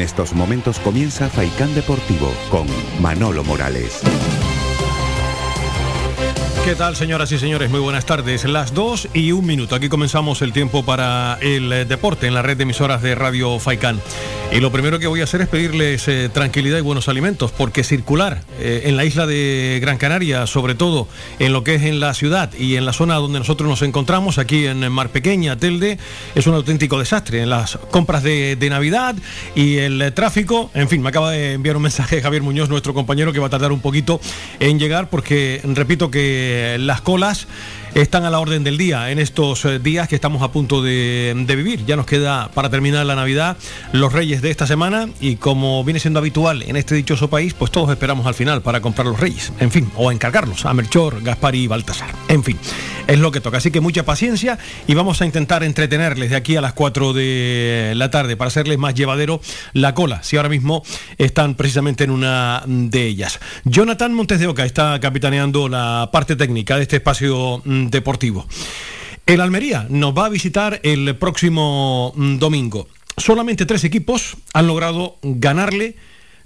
En estos momentos comienza Faicán Deportivo con Manolo Morales. ¿Qué tal, señoras y señores? Muy buenas tardes. Las 2 y un minuto. Aquí comenzamos el tiempo para el eh, deporte en la red de emisoras de Radio Faicán. Y lo primero que voy a hacer es pedirles eh, tranquilidad y buenos alimentos, porque circular eh, en la isla de Gran Canaria, sobre todo en lo que es en la ciudad y en la zona donde nosotros nos encontramos, aquí en Mar Pequeña, Telde, es un auténtico desastre. En las compras de, de Navidad y el tráfico, en fin, me acaba de enviar un mensaje Javier Muñoz, nuestro compañero, que va a tardar un poquito en llegar, porque repito que las colas están a la orden del día en estos eh, días que estamos a punto de, vivir. Ya nos queda para terminar la Navidad los Reyes de esta semana y como viene siendo habitual en este dichoso país, pues todos esperamos al final para comprar los Reyes, en fin, o encargarlos a Melchor, Gaspar y Baltasar. En fin, es lo que toca. Así que mucha paciencia y vamos a intentar entretenerles de aquí a las 4 de la tarde para hacerles más llevadero la cola, si ahora mismo están precisamente en una de ellas. Jonathan Montes de Oca está capitaneando la parte técnica de este espacio mm, deportivo. El Almería nos va a visitar el próximo mm, domingo. Solamente tres equipos han logrado ganarle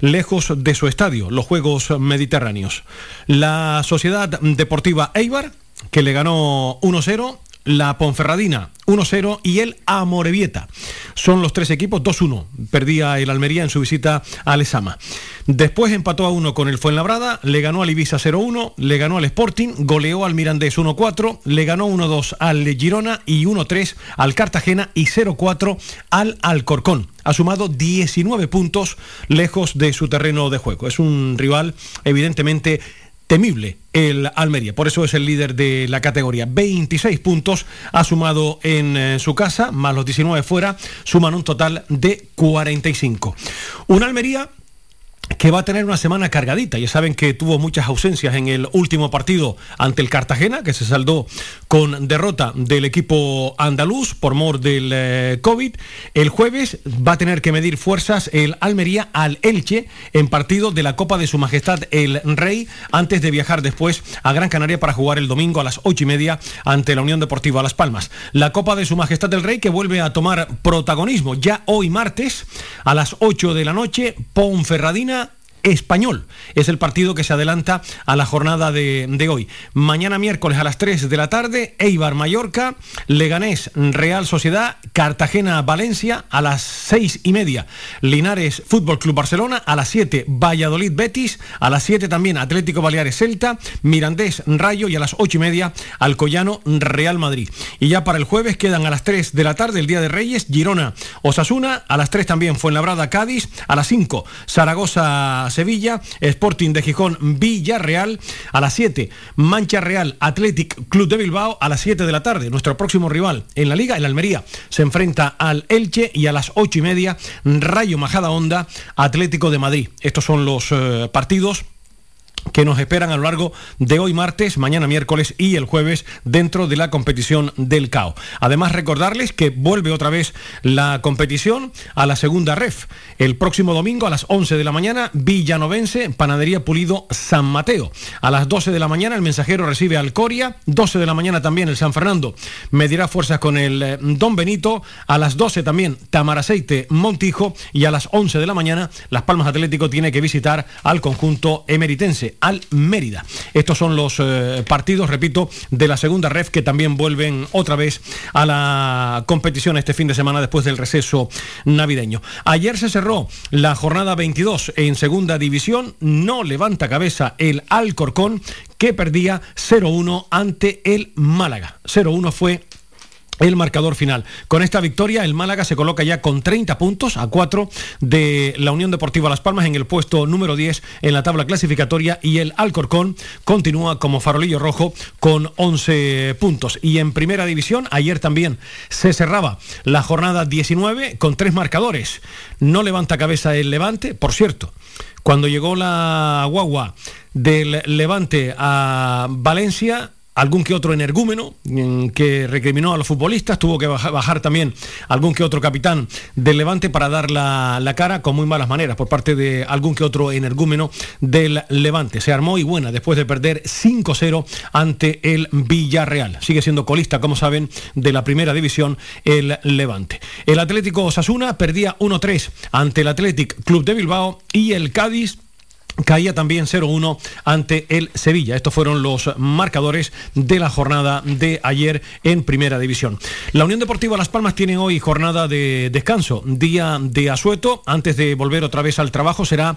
lejos de su estadio, los Juegos Mediterráneos. La Sociedad Deportiva Eibar, que le ganó 1-0, la Ponferradina 1-0 y el Amorebieta. Son los tres equipos 2-1. Perdía el Almería en su visita a Lesama. Después empató a 1 con el Fuenlabrada, le ganó al Ibiza 0-1, le ganó al Sporting, goleó al Mirandés 1-4, le ganó 1-2 al Girona y 1-3 al Cartagena y 0-4 al Alcorcón. Ha sumado 19 puntos lejos de su terreno de juego. Es un rival evidentemente temible el Almería. Por eso es el líder de la categoría. 26 puntos ha sumado en eh, su casa, más los 19 fuera, suman un total de 45. Un Almería que va a tener una semana cargadita. Ya saben que tuvo muchas ausencias en el último partido ante el Cartagena, que se saldó con derrota del equipo andaluz por mor del eh, COVID. El jueves va a tener que medir fuerzas el Almería al Elche en partido de la Copa de Su Majestad el Rey, antes de viajar después a Gran Canaria para jugar el domingo a las ocho y media ante la Unión Deportiva Las Palmas. La Copa de Su Majestad el Rey que vuelve a tomar protagonismo ya hoy martes a las 8 de la noche, Ponferradina español. Es el partido que se adelanta a la jornada de, hoy. Mañana miércoles a las 3 de la tarde, Eibar Mallorca, Leganés Real Sociedad, Cartagena Valencia a las 6 y media, Linares Fútbol Club Barcelona a las 7, Valladolid Betis, a las 7 también Atlético Baleares Celta, Mirandés Rayo y a las 8 y media Alcoyano Real Madrid. Y ya para el jueves quedan a las 3 de la tarde el Día de Reyes, Girona Osasuna, a las 3 también Fuenlabrada Cádiz, a las 5 Zaragoza Sevilla, Sporting de Gijón, Villarreal, a las 7, Mancha Real, Athletic Club de Bilbao, a las 7 de la tarde. Nuestro próximo rival en la Liga, el Almería, se enfrenta al Elche y a las 8 y media, Rayo Majada Honda, Atlético de Madrid. Estos son los eh, partidos que nos esperan a lo largo de hoy martes, mañana miércoles y el jueves dentro de la competición del CAO. Además, recordarles que vuelve otra vez la competición a la segunda ref. El próximo domingo a las 11 de la mañana, Villanovense, Panadería Pulido San Mateo. A las 12 de la mañana, el mensajero recibe al Coria. 12 de la mañana también el San Fernando medirá fuerzas con el eh, Don Benito. A las 12 también Tamaraceite Montijo. Y a las 11 de la mañana, Las Palmas Atlético tiene que visitar al conjunto emeritense al Mérida. Estos son los eh, partidos, repito, de la segunda ref que también vuelven otra vez a la competición este fin de semana después del receso navideño. Ayer se cerró la jornada 22 en segunda división, no levanta cabeza el Alcorcón que perdía 0-1 ante el Málaga. 0-1 fue el marcador final. Con esta victoria, el Málaga se coloca ya con 30 puntos a 4 de la Unión Deportiva Las Palmas en el puesto número 10 en la tabla clasificatoria y el Alcorcón continúa como farolillo rojo con 11 puntos. Y en primera división, ayer también se cerraba la jornada 19 con tres marcadores. No levanta cabeza el Levante, por cierto. Cuando llegó la guagua del Levante a Valencia, algún que otro energúmeno mm, que recriminó a los futbolistas, tuvo que bajar, también algún que otro capitán del Levante para dar la, la, cara con muy malas maneras por parte de algún que otro energúmeno del Levante. Se armó y buena después de perder 5-0 ante el Villarreal. Sigue siendo colista, como saben, de la primera división el Levante. El Atlético Osasuna perdía 1-3 ante el Athletic Club de Bilbao y el Cádiz caía también 0-1 ante el Sevilla. Estos fueron los marcadores de la jornada de ayer en Primera División. La Unión Deportiva Las Palmas tiene hoy jornada de descanso, día de asueto. Antes de volver otra vez al trabajo será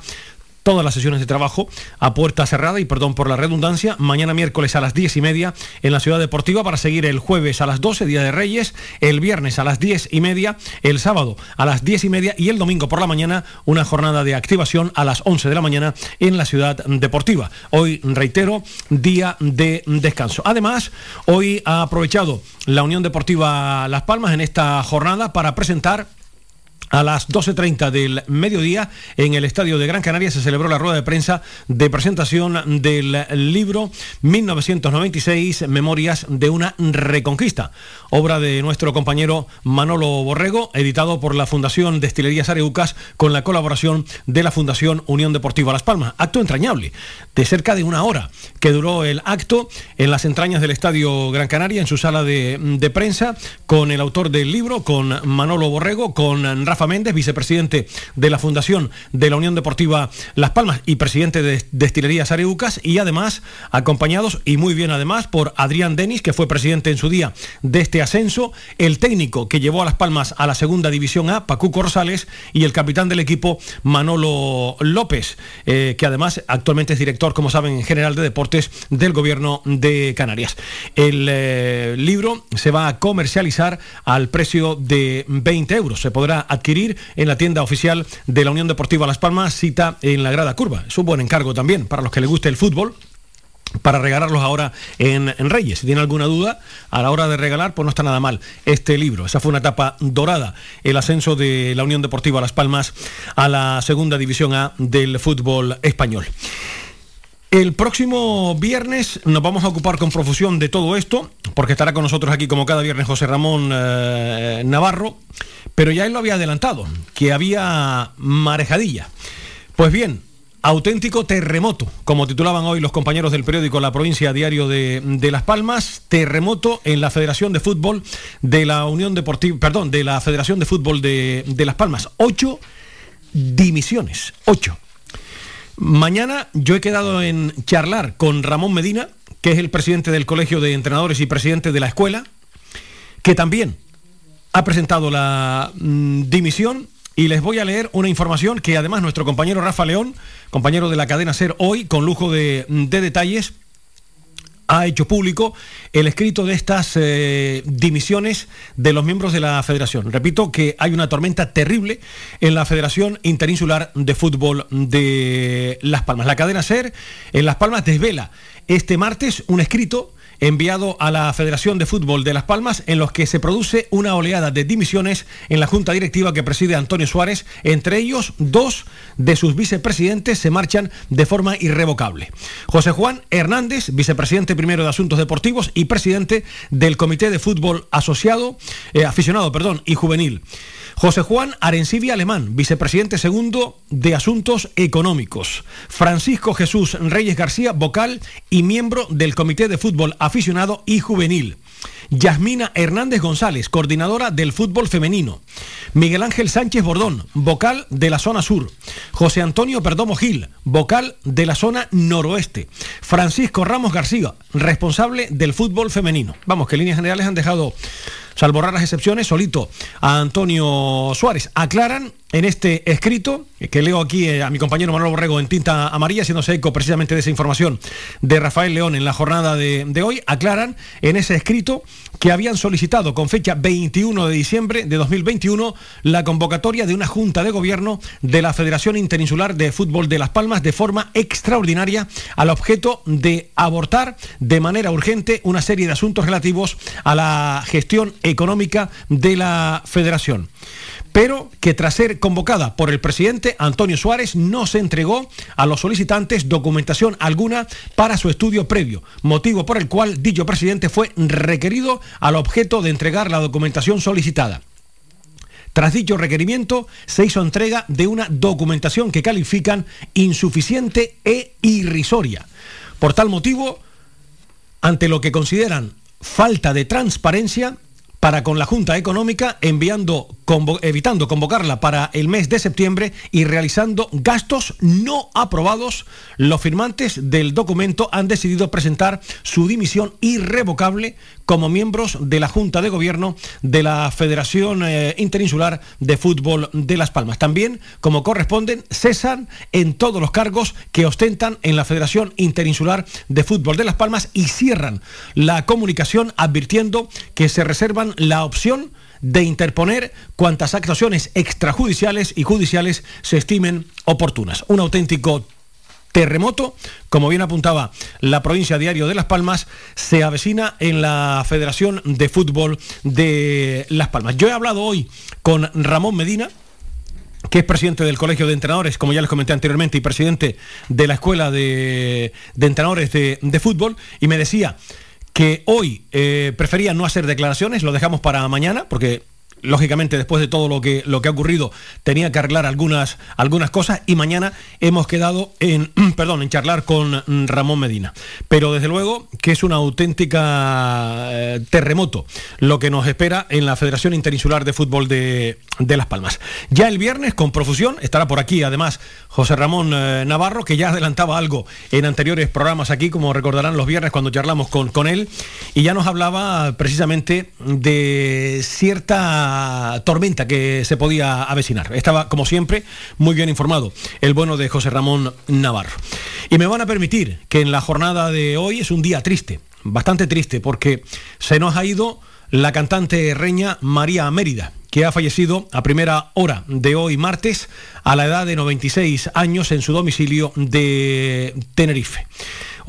todas las sesiones de trabajo a puerta cerrada y perdón por la redundancia, mañana miércoles a las 10 y media en la Ciudad Deportiva para seguir el jueves a las 12, Día de Reyes, el viernes a las 10 y media, el sábado a las 10 y media y el domingo por la mañana una jornada de activación a las 11 de la mañana en la Ciudad Deportiva. Hoy, reitero, día de descanso. Además, hoy ha aprovechado la Unión Deportiva Las Palmas en esta jornada para presentar a las 12.30 del mediodía, en el Estadio de Gran Canaria, se celebró la rueda de prensa de presentación del libro 1996, Memorias de una Reconquista, obra de nuestro compañero Manolo Borrego, editado por la Fundación Destilerías Areucas, con la colaboración de la Fundación Unión Deportiva Las Palmas. Acto entrañable, de cerca de una hora, que duró el acto en las entrañas del Estadio Gran Canaria, en su sala de, de prensa, con el autor del libro, con Manolo Borrego, con Rafa Méndez, vicepresidente de la Fundación de la Unión Deportiva Las Palmas y presidente de Destilerías Areucas, y además acompañados, y muy bien además, por Adrián Denis, que fue presidente en su día de este ascenso, el técnico que llevó a Las Palmas a la segunda división A, Pacuco Rosales, y el capitán del equipo, Manolo López, eh, que además actualmente es director, como saben, general de deportes del gobierno de Canarias. El eh, libro se va a comercializar al precio de 20 euros. Se podrá adquirir en la tienda oficial de la Unión Deportiva Las Palmas, cita en la grada curva. Es un buen encargo también para los que les guste el fútbol para regalarlos ahora en, Reyes. Si tiene alguna duda, a la hora de regalar, pues no está nada mal este libro. Esa fue una etapa dorada, el ascenso de la Unión Deportiva Las Palmas a la segunda división A del fútbol español. El próximo viernes nos vamos a ocupar con profusión de todo esto, porque estará con nosotros aquí como cada viernes José Ramón eh, Navarro, pero ya él lo había adelantado, que había marejadilla. Pues bien, auténtico terremoto, como titulaban hoy los compañeros del periódico La Provincia Diario de, Las Palmas, terremoto en la Federación de Fútbol de la Unión Deportiva, perdón, de la Federación de Fútbol de, de Las Palmas. Ocho dimisiones, ocho. Mañana yo he quedado en charlar con Ramón Medina, que es el presidente del Colegio de Entrenadores y presidente de la escuela, que también ha presentado la mm, dimisión. Y les voy a leer una información que además nuestro compañero Rafa León, compañero de la cadena SER hoy, con lujo de detalles, ha hecho público el escrito de estas eh, dimisiones de los miembros de la federación. Repito que hay una tormenta terrible en la Federación Interinsular de Fútbol de Las Palmas. La cadena SER en Las Palmas desvela este martes un escrito enviado a la Federación de Fútbol de Las Palmas en los que se produce una oleada de dimisiones en la Junta Directiva que preside Antonio Suárez. Entre ellos, dos de sus vicepresidentes se marchan de forma irrevocable. José Juan Hernández, vicepresidente primero de Asuntos Deportivos y presidente del Comité de Fútbol Asociado, eh, aficionado perdón, y juvenil. José Juan Arencibia Alemán, vicepresidente segundo de Asuntos Económicos. Francisco Jesús Reyes García, vocal y miembro del Comité de Fútbol Aficionado y Juvenil. Yasmina Hernández González, coordinadora del fútbol femenino. Miguel Ángel Sánchez Bordón, vocal de la zona sur. José Antonio Perdomo Gil, vocal de la zona noroeste. Francisco Ramos García, responsable del fútbol femenino. Vamos, que líneas generales han dejado salvo raras excepciones, solito a Antonio Suárez. Aclaran en este escrito, que leo aquí eh, a mi compañero Manuel Borrego en tinta amarilla, haciéndose eco precisamente de esa información de Rafael León en la jornada de, de, hoy, aclaran en ese escrito que habían solicitado con fecha 21 de diciembre de 2021 la convocatoria de una junta de gobierno de la Federación Interinsular de Fútbol de Las Palmas de forma extraordinaria al objeto de abortar de manera urgente una serie de asuntos relativos a la gestión económica de la federación. Pero que tras ser convocada por el presidente Antonio Suárez no se entregó a los solicitantes documentación alguna para su estudio previo, motivo por el cual dicho presidente fue requerido al objeto de entregar la documentación solicitada. Tras dicho requerimiento, se hizo entrega de una documentación que califican insuficiente e irrisoria. Por tal motivo, ante lo que consideran falta de transparencia, para con la Junta Económica, enviando, evitando convocarla para el mes de septiembre y realizando gastos no aprobados, los firmantes del documento han decidido presentar su dimisión irrevocable como miembros de la Junta de Gobierno de la Federación eh, Interinsular de Fútbol de Las Palmas. También, como corresponden, cesan en todos los cargos que ostentan en la Federación Interinsular de Fútbol de Las Palmas y cierran la comunicación advirtiendo que se reservan la opción de interponer cuantas actuaciones extrajudiciales y judiciales se estimen oportunas. Un auténtico terremoto, como bien apuntaba la provincia diario de Las Palmas, se avecina en la Federación de Fútbol de Las Palmas. Yo he hablado hoy con Ramón Medina, que es presidente del Colegio de Entrenadores, como ya les comenté anteriormente, y presidente de la Escuela de, Entrenadores de, Fútbol, y me decía que hoy eh, prefería no hacer declaraciones, lo dejamos para mañana, porque lógicamente después de todo lo que, lo que ha ocurrido tenía que arreglar algunas, algunas cosas y mañana hemos quedado en, perdón, en charlar con Ramón Medina. Pero desde luego que es una auténtica eh, terremoto lo que nos espera en la Federación Interinsular de Fútbol de, Las Palmas. Ya el viernes, con profusión, estará por aquí además José Ramón eh, Navarro, que ya adelantaba algo en anteriores programas aquí, como recordarán los viernes cuando charlamos con, con él, y ya nos hablaba precisamente de cierta tormenta que se podía avecinar. Estaba, como siempre, muy bien informado el bueno de José Ramón Navarro. Y me van a permitir que en la jornada de hoy es un día triste, bastante triste, porque se nos ha ido la cantante reña María Mérida, que ha fallecido a primera hora de hoy martes a la edad de 96 años en su domicilio de Tenerife.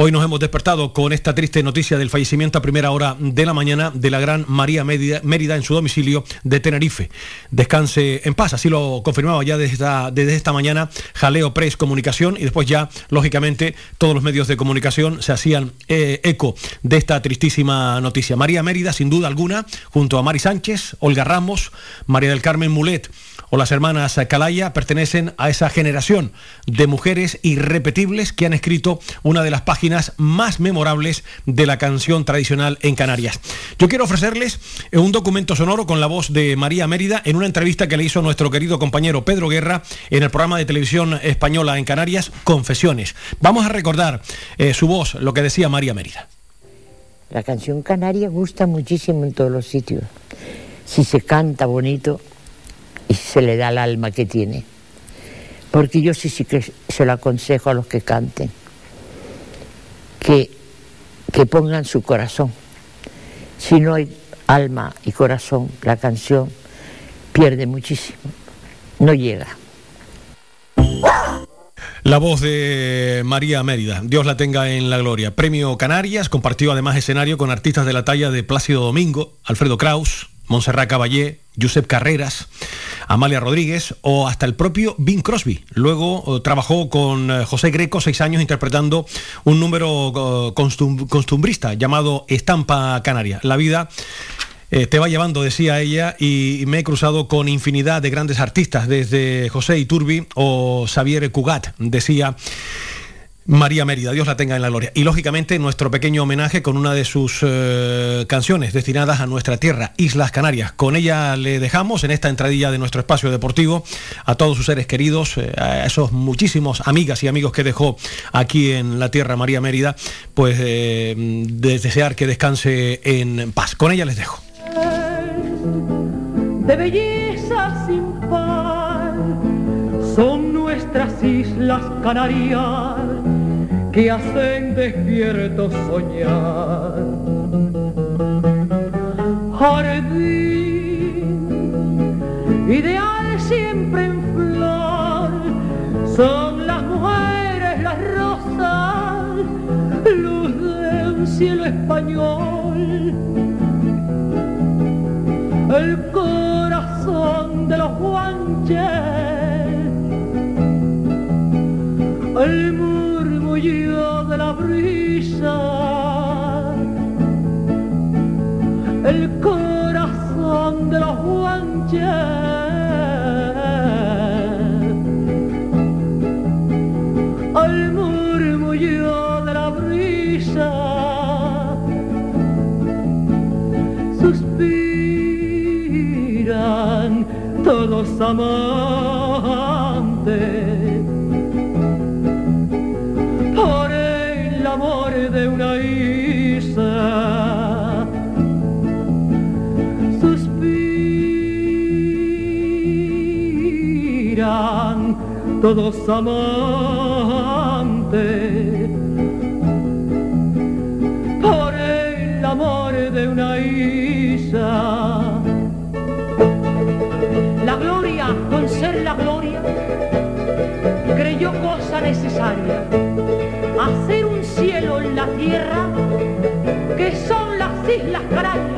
Hoy nos hemos despertado con esta triste noticia del fallecimiento a primera hora de la mañana de la gran María Mérida, en su domicilio de Tenerife. Descanse en paz, así lo confirmaba ya desde esta, mañana Jaleo Press Comunicación y después ya, lógicamente, todos los medios de comunicación se hacían eh, eco de esta tristísima noticia. María Mérida, sin duda alguna, junto a Mari Sánchez, Olga Ramos, María del Carmen Mulet, o las hermanas Calaya pertenecen a esa generación de mujeres irrepetibles que han escrito una de las páginas más memorables de la canción tradicional en Canarias. Yo quiero ofrecerles un documento sonoro con la voz de María Mérida en una entrevista que le hizo nuestro querido compañero Pedro Guerra en el programa de televisión española en Canarias, Confesiones. Vamos a recordar eh, su voz, lo que decía María Mérida. La canción canaria gusta muchísimo en todos los sitios. Si se canta bonito, y se le da el alma que tiene. Porque yo sí, sí que se lo aconsejo a los que canten, que, que pongan su corazón. Si no hay alma y corazón, la canción pierde muchísimo, no llega. La voz de María Mérida, Dios la tenga en la gloria. Premio Canarias, compartió además escenario con artistas de la talla de Plácido Domingo, Alfredo Kraus, Montserrat Caballé, Josep Carreras, Amalia Rodríguez o hasta el propio Bing Crosby. Luego eh, trabajó con eh, José Greco seis años interpretando un número eh, costumbrista llamado Estampa Canaria. La vida te va llevando, decía ella, y me he cruzado con infinidad de grandes artistas, desde José Iturbi o Xavier Cugat, decía María Mérida, Dios la tenga en la gloria. Y lógicamente nuestro pequeño homenaje con una de sus eh, canciones destinadas a nuestra tierra, Islas Canarias. Con ella le dejamos en esta entradilla de nuestro espacio deportivo a todos sus seres queridos, eh, a esos muchísimos amigas y amigos que dejó aquí en la tierra María Mérida, pues eh, de desear que descanse en paz. Con ella les dejo. De belleza sin par son nuestras Islas Canarias que hacen despierto soñar. Jardín, ideal siempre en flor, son las mujeres, las rosas, luz de un cielo español. El corazón de los guanches, el murmullo de la brisa, el corazón de los guanches. todos amantes Todos amantes por el amor de una isla con ser la gloria, creyó cosa necesaria, hacer un cielo en la tierra, que son las Islas Canarias.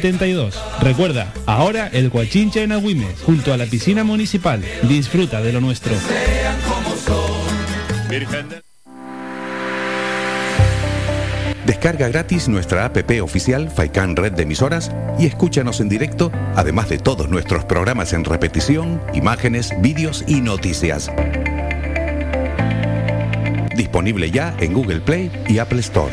72. Recuerda, ahora el Guachincha en Agüimes, junto a la piscina municipal. Disfruta de lo nuestro. Descarga gratis nuestra app oficial Faikan Red de Emisoras y escúchanos en directo, además de todos nuestros programas en repetición, imágenes, vídeos y noticias. Disponible ya en Google Play y Apple Store.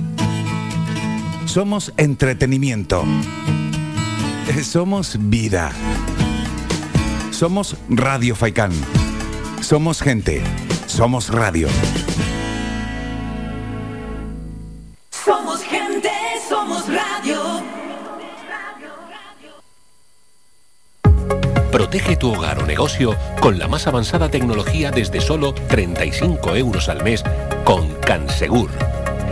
somos entretenimiento. Somos vida. Somos Radio Faikán. Somos gente. Somos radio. Somos gente, somos radio. Protege tu hogar o negocio con la más avanzada tecnología desde solo 35 euros al mes con Cansegur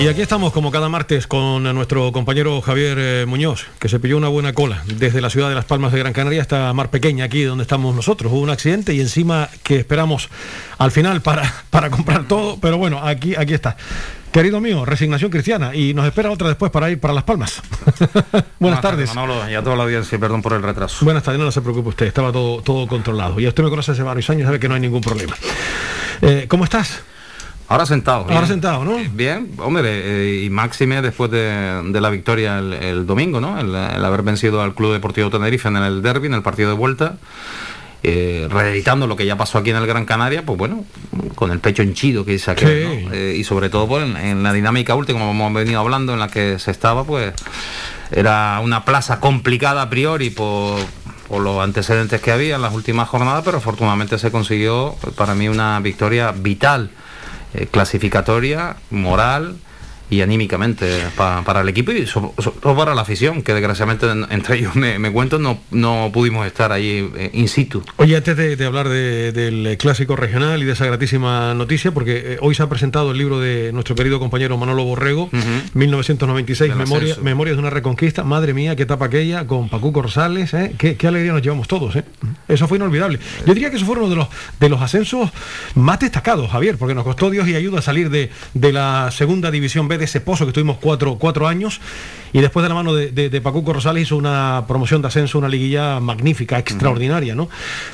y aquí estamos como cada martes con nuestro compañero Javier eh, Muñoz, que se pilló una buena cola desde la ciudad de Las Palmas de Gran Canaria hasta Mar Pequeña, aquí donde estamos nosotros. Hubo un accidente y encima que esperamos al final para, para comprar todo, pero bueno, aquí, aquí está. Querido mío, resignación cristiana y nos espera otra después para ir para Las Palmas. Buenas, tardes. Manolo, y a toda la audiencia, perdón por el retraso. Buenas tardes, no se preocupe usted, estaba todo, todo controlado. Y usted me conoce hace varios años, sabe que no hay ningún problema. Eh, ¿Cómo estás? Ahora sentado. Ahora sentado, ¿no? Bien, hombre, eh, y máxime después de, de la victoria el, el domingo, ¿no? El, el haber vencido al Club Deportivo Tenerife en el derby, en el partido de vuelta. Eh, reeditando lo que ya pasó aquí en el Gran Canaria, pues bueno, con el pecho henchido que dice aquel, Sí. ¿no? Eh, y sobre todo pues, en, en la dinámica última, como hemos venido hablando, en la que se estaba, pues era una plaza complicada a priori por, por los antecedentes que había en las últimas jornadas, pero afortunadamente se consiguió para mí una victoria vital, eh, clasificatoria, moral y anímicamente pa- para el equipo y sobre todo para la afición, que desgraciadamente en- entre ellos me, me cuento, no, no pudimos estar ahí eh, in situ. Oye, antes de, de hablar de- del clásico regional y de esa gratísima noticia, porque eh, hoy se ha presentado el libro de nuestro querido compañero Manolo Borrego, 1996, Memoria, ascenso. Memorias de una Reconquista. Madre mía, qué etapa aquella, con Pacuco Rosales, ¿eh? qué, qué alegría nos llevamos todos. ¿eh? Eso fue inolvidable. Yo diría que eso fue uno de los, de los ascensos más destacados, Javier, porque nos costó Dios y ayuda a salir de, de la segunda división B de ese pozo que estuvimos cuatro, cuatro años. Y después de la mano de, de, de Pacuco Rosales hizo una promoción de ascenso, una liguilla magnífica, extraordinaria, ¿no?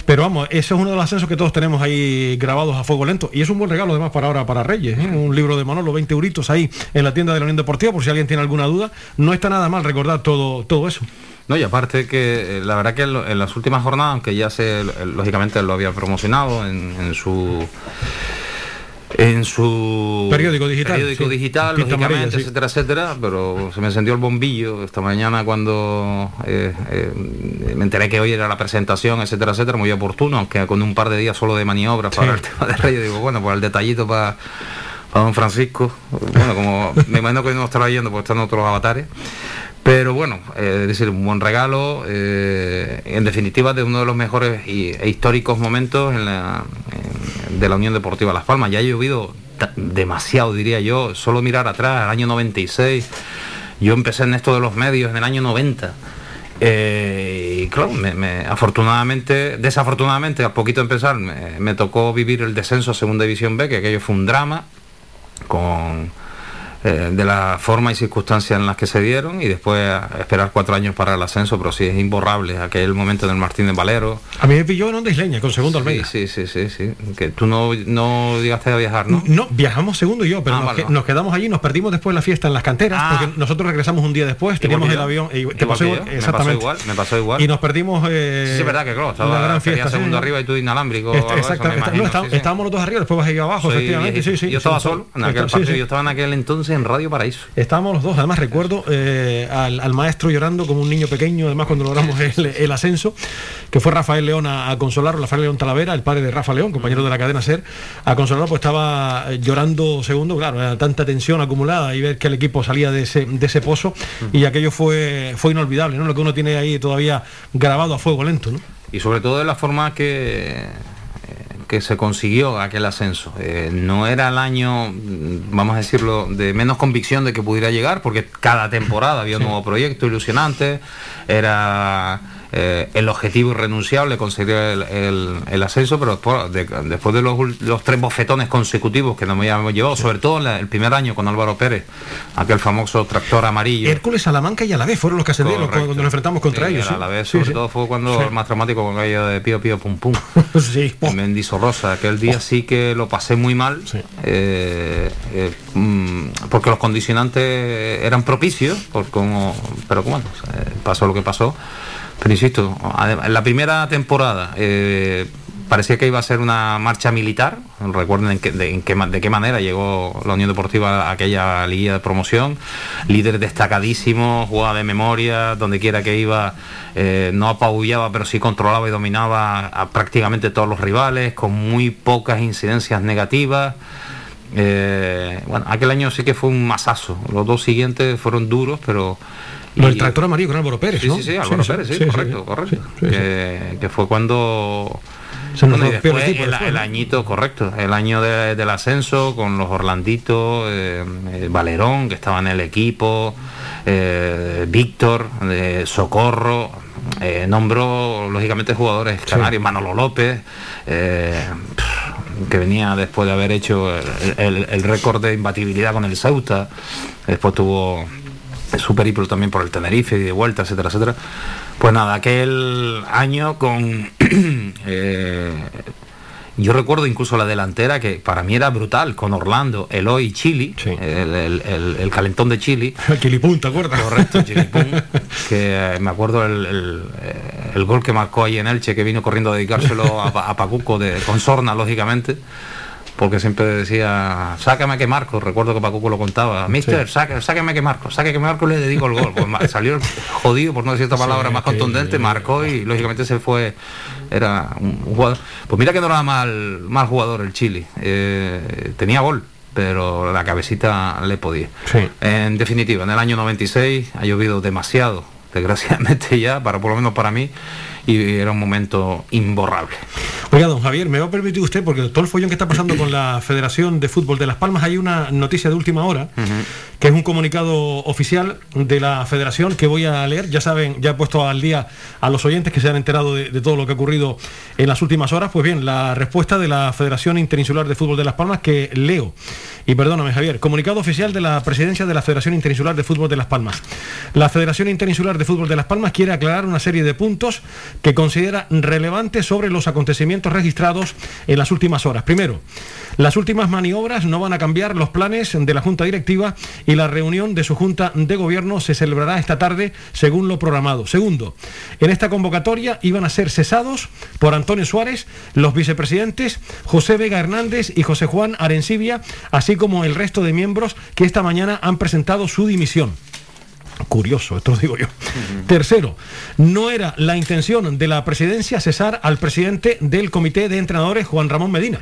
Pero vamos, ese es uno de los ascensos que todos tenemos ahí grabados a fuego lento. Y es un buen regalo además para ahora, para Reyes, ¿eh? Un libro de Manolo, 20 euritos ahí en la tienda de la Unión Deportiva, por si alguien tiene alguna duda. No está nada mal recordar todo, todo eso. No, y aparte que eh, la verdad que en, las últimas jornadas, aunque ya se eh, lógicamente lo había promocionado en, en su en su Periódico digital, periódico sí. digital, lógicamente, amarilla, sí. etcétera, etcétera, pero se me encendió el bombillo esta mañana cuando eh, eh, me enteré que hoy era la presentación, etcétera, etcétera, muy oportuno, aunque con un par de días solo de maniobras para el tema de Reyes, digo, bueno, pues el detallito para para don Francisco, bueno, como me imagino que hoy no estará yendo porque están otros avatares. Pero bueno, eh, es decir, un buen regalo, eh, en definitiva, de uno de los mejores y, e históricos momentos en la- de la Unión Deportiva Las Palmas. Ya ha llovido demasiado, diría yo, solo mirar atrás, al año 96. Yo empecé en esto de los medios en el año 90. Eh, y claro, me- me- afortunadamente, desafortunadamente, al poquito empezar, me, me tocó vivir el descenso a Segunda División B, que aquello fue un drama, con eh, de la forma y circunstancias en las que se dieron y después a- esperar cuatro años para el ascenso, pero sí es imborrable aquel momento del Martínez Valero. A mí me pilló en Onda Isleña, con segundo Almeida. Sí, sí, sí, sí, que tú no, no llegaste a viajar, ¿no? No, viajamos segundo y yo, pero Ah, nos, vale, que- nos quedamos allí, nos perdimos después la fiesta en las canteras, Ah. porque nosotros regresamos un día después, teníamos el avión, y, te pasó me pasó exactamente. igual, me pasó igual. Y nos perdimos eh, Sí, es verdad que claro, estaba una gran fiesta. segundo arriba y tú inalámbrico. Este, algo de eso, exacta- me esta- imagino, no, está- sí, sí. estábamos los dos arriba, después bajé yo abajo, Soy efectivamente. Sí, sí, yo estaba solo en aquel partido, yo estaba en aquel entonces en Radio Paraíso. Estábamos los dos, además recuerdo eh, al, al maestro llorando como un niño pequeño, además cuando logramos el, el ascenso, que fue Rafael León a, a consolarlo, Rafael León Talavera, el padre de Rafa León, compañero de la cadena SER, a consolarlo, pues estaba eh, llorando segundo, claro, era tanta tensión acumulada y ver que el equipo salía de ese, de ese pozo y aquello fue, fue inolvidable, ¿no? Lo que uno tiene ahí todavía grabado a fuego lento, ¿no? y sobre todo de la forma que que se consiguió aquel ascenso. Eh, no era el año, vamos a decirlo, de menos convicción de que pudiera llegar, porque cada temporada había un nuevo proyecto ilusionante, era eh, el objetivo irrenunciable conseguir el, el- el ascenso, pero después de, después de los, tres bofetones consecutivos que nos habíamos llevado, sobre todo en la- el primer año con Álvaro Pérez, aquel famoso tractor amarillo. Hércules, Salamanca y Alavés fueron los que ascendieron Correcto. cuando nos enfrentamos contra Sí, ellos. sí. a la vez, Sí, sobre sí. todo fue cuando el más traumático con aquello de pío pío pum pum. Sí. En Mendizorrosa, aquel día sí que lo pasé muy mal, eh, eh, mm, porque los condicionantes eran propicios, por como, pero bueno, pasó lo que pasó. Pero insisto, la primera temporada, eh, parecía que iba a ser una marcha militar. Recuerden en qué- de, qué, manera llegó la Unión Deportiva a aquella liga de promoción. Líder destacadísimo, jugaba de memoria, donde quiera que iba, eh, no apabullaba, pero sí controlaba y dominaba a prácticamente todos los rivales, con muy pocas incidencias negativas. Eh, bueno, aquel año sí que fue un masazo. Los dos siguientes fueron duros, pero... Lo del tractor amarillo con Álvaro Pérez, Sí, ¿no? sí, sí, Álvaro Pérez, sí, correcto, sí, correcto. que, que fue cuando... Después el, después, el ¿no? añito, correcto, el año de- del ascenso con los Orlanditos, eh, eh, Valerón, que estaba en el equipo, eh, Víctor, eh, Socorro, eh, nombró lógicamente jugadores canarios, Manolo López, eh, que venía después de haber hecho el, el- el récord de imbatibilidad con el Ceuta, después tuvo su periplo también por el Tenerife y de vuelta, etcétera, etcétera. Pues nada, aquel año con... eh, yo recuerdo incluso la delantera que para mí era brutal, con Orlando, Eloy y Chili, el, el- el- el calentón de Chili. Chilipún, ¿te acuerdas? Correcto, Chilipún. que eh, me acuerdo el, el, eh, el gol que marcó ahí en Elche, que vino corriendo a dedicárselo a Pacuco, de, con Sorna, lógicamente. Porque siempre decía, sácame que marco, recuerdo que Pacuco lo contaba, Mister, saque- sáqueme que marco, sáqueme que marco y le dedico el gol. Pues salió jodido, por no decir esta palabra más contundente, marcó y lógicamente se fue, era un un jugador. Pues mira que no era mal, mal jugador el Chile, eh, tenía gol, pero la cabecita le podía. En definitiva, en el año 96 ha llovido demasiado, desgraciadamente ya, para por lo menos para mí, y era un momento imborrable. Oiga, don Javier, me va a permitir usted, porque todo el follón que está pasando con la Federación de Fútbol de Las Palmas, hay una noticia de última hora, que es un comunicado oficial de la Federación que voy a leer. Ya saben, ya he puesto al día a los oyentes que se han enterado de, de todo lo que ha ocurrido en las últimas horas. Pues bien, la respuesta de la Federación Interinsular de Fútbol de Las Palmas que leo. Y perdóname, Javier, comunicado oficial de la presidencia de la Federación Interinsular de Fútbol de Las Palmas. La Federación Interinsular de Fútbol de Las Palmas quiere aclarar una serie de puntos que considera relevantes sobre los acontecimientos registrados en las últimas horas. Primero, las últimas maniobras no van a cambiar los planes de la Junta Directiva y la reunión de su Junta de Gobierno se celebrará esta tarde según lo programado. Segundo, en esta convocatoria iban a ser cesados por Antonio Suárez los vicepresidentes José Vega Hernández y José Juan Arencibia, así como el resto de miembros que esta mañana han presentado su dimisión. Curioso, esto lo digo yo. Tercero, no era la intención de la presidencia cesar al presidente del comité de entrenadores, Juan Ramón Medina.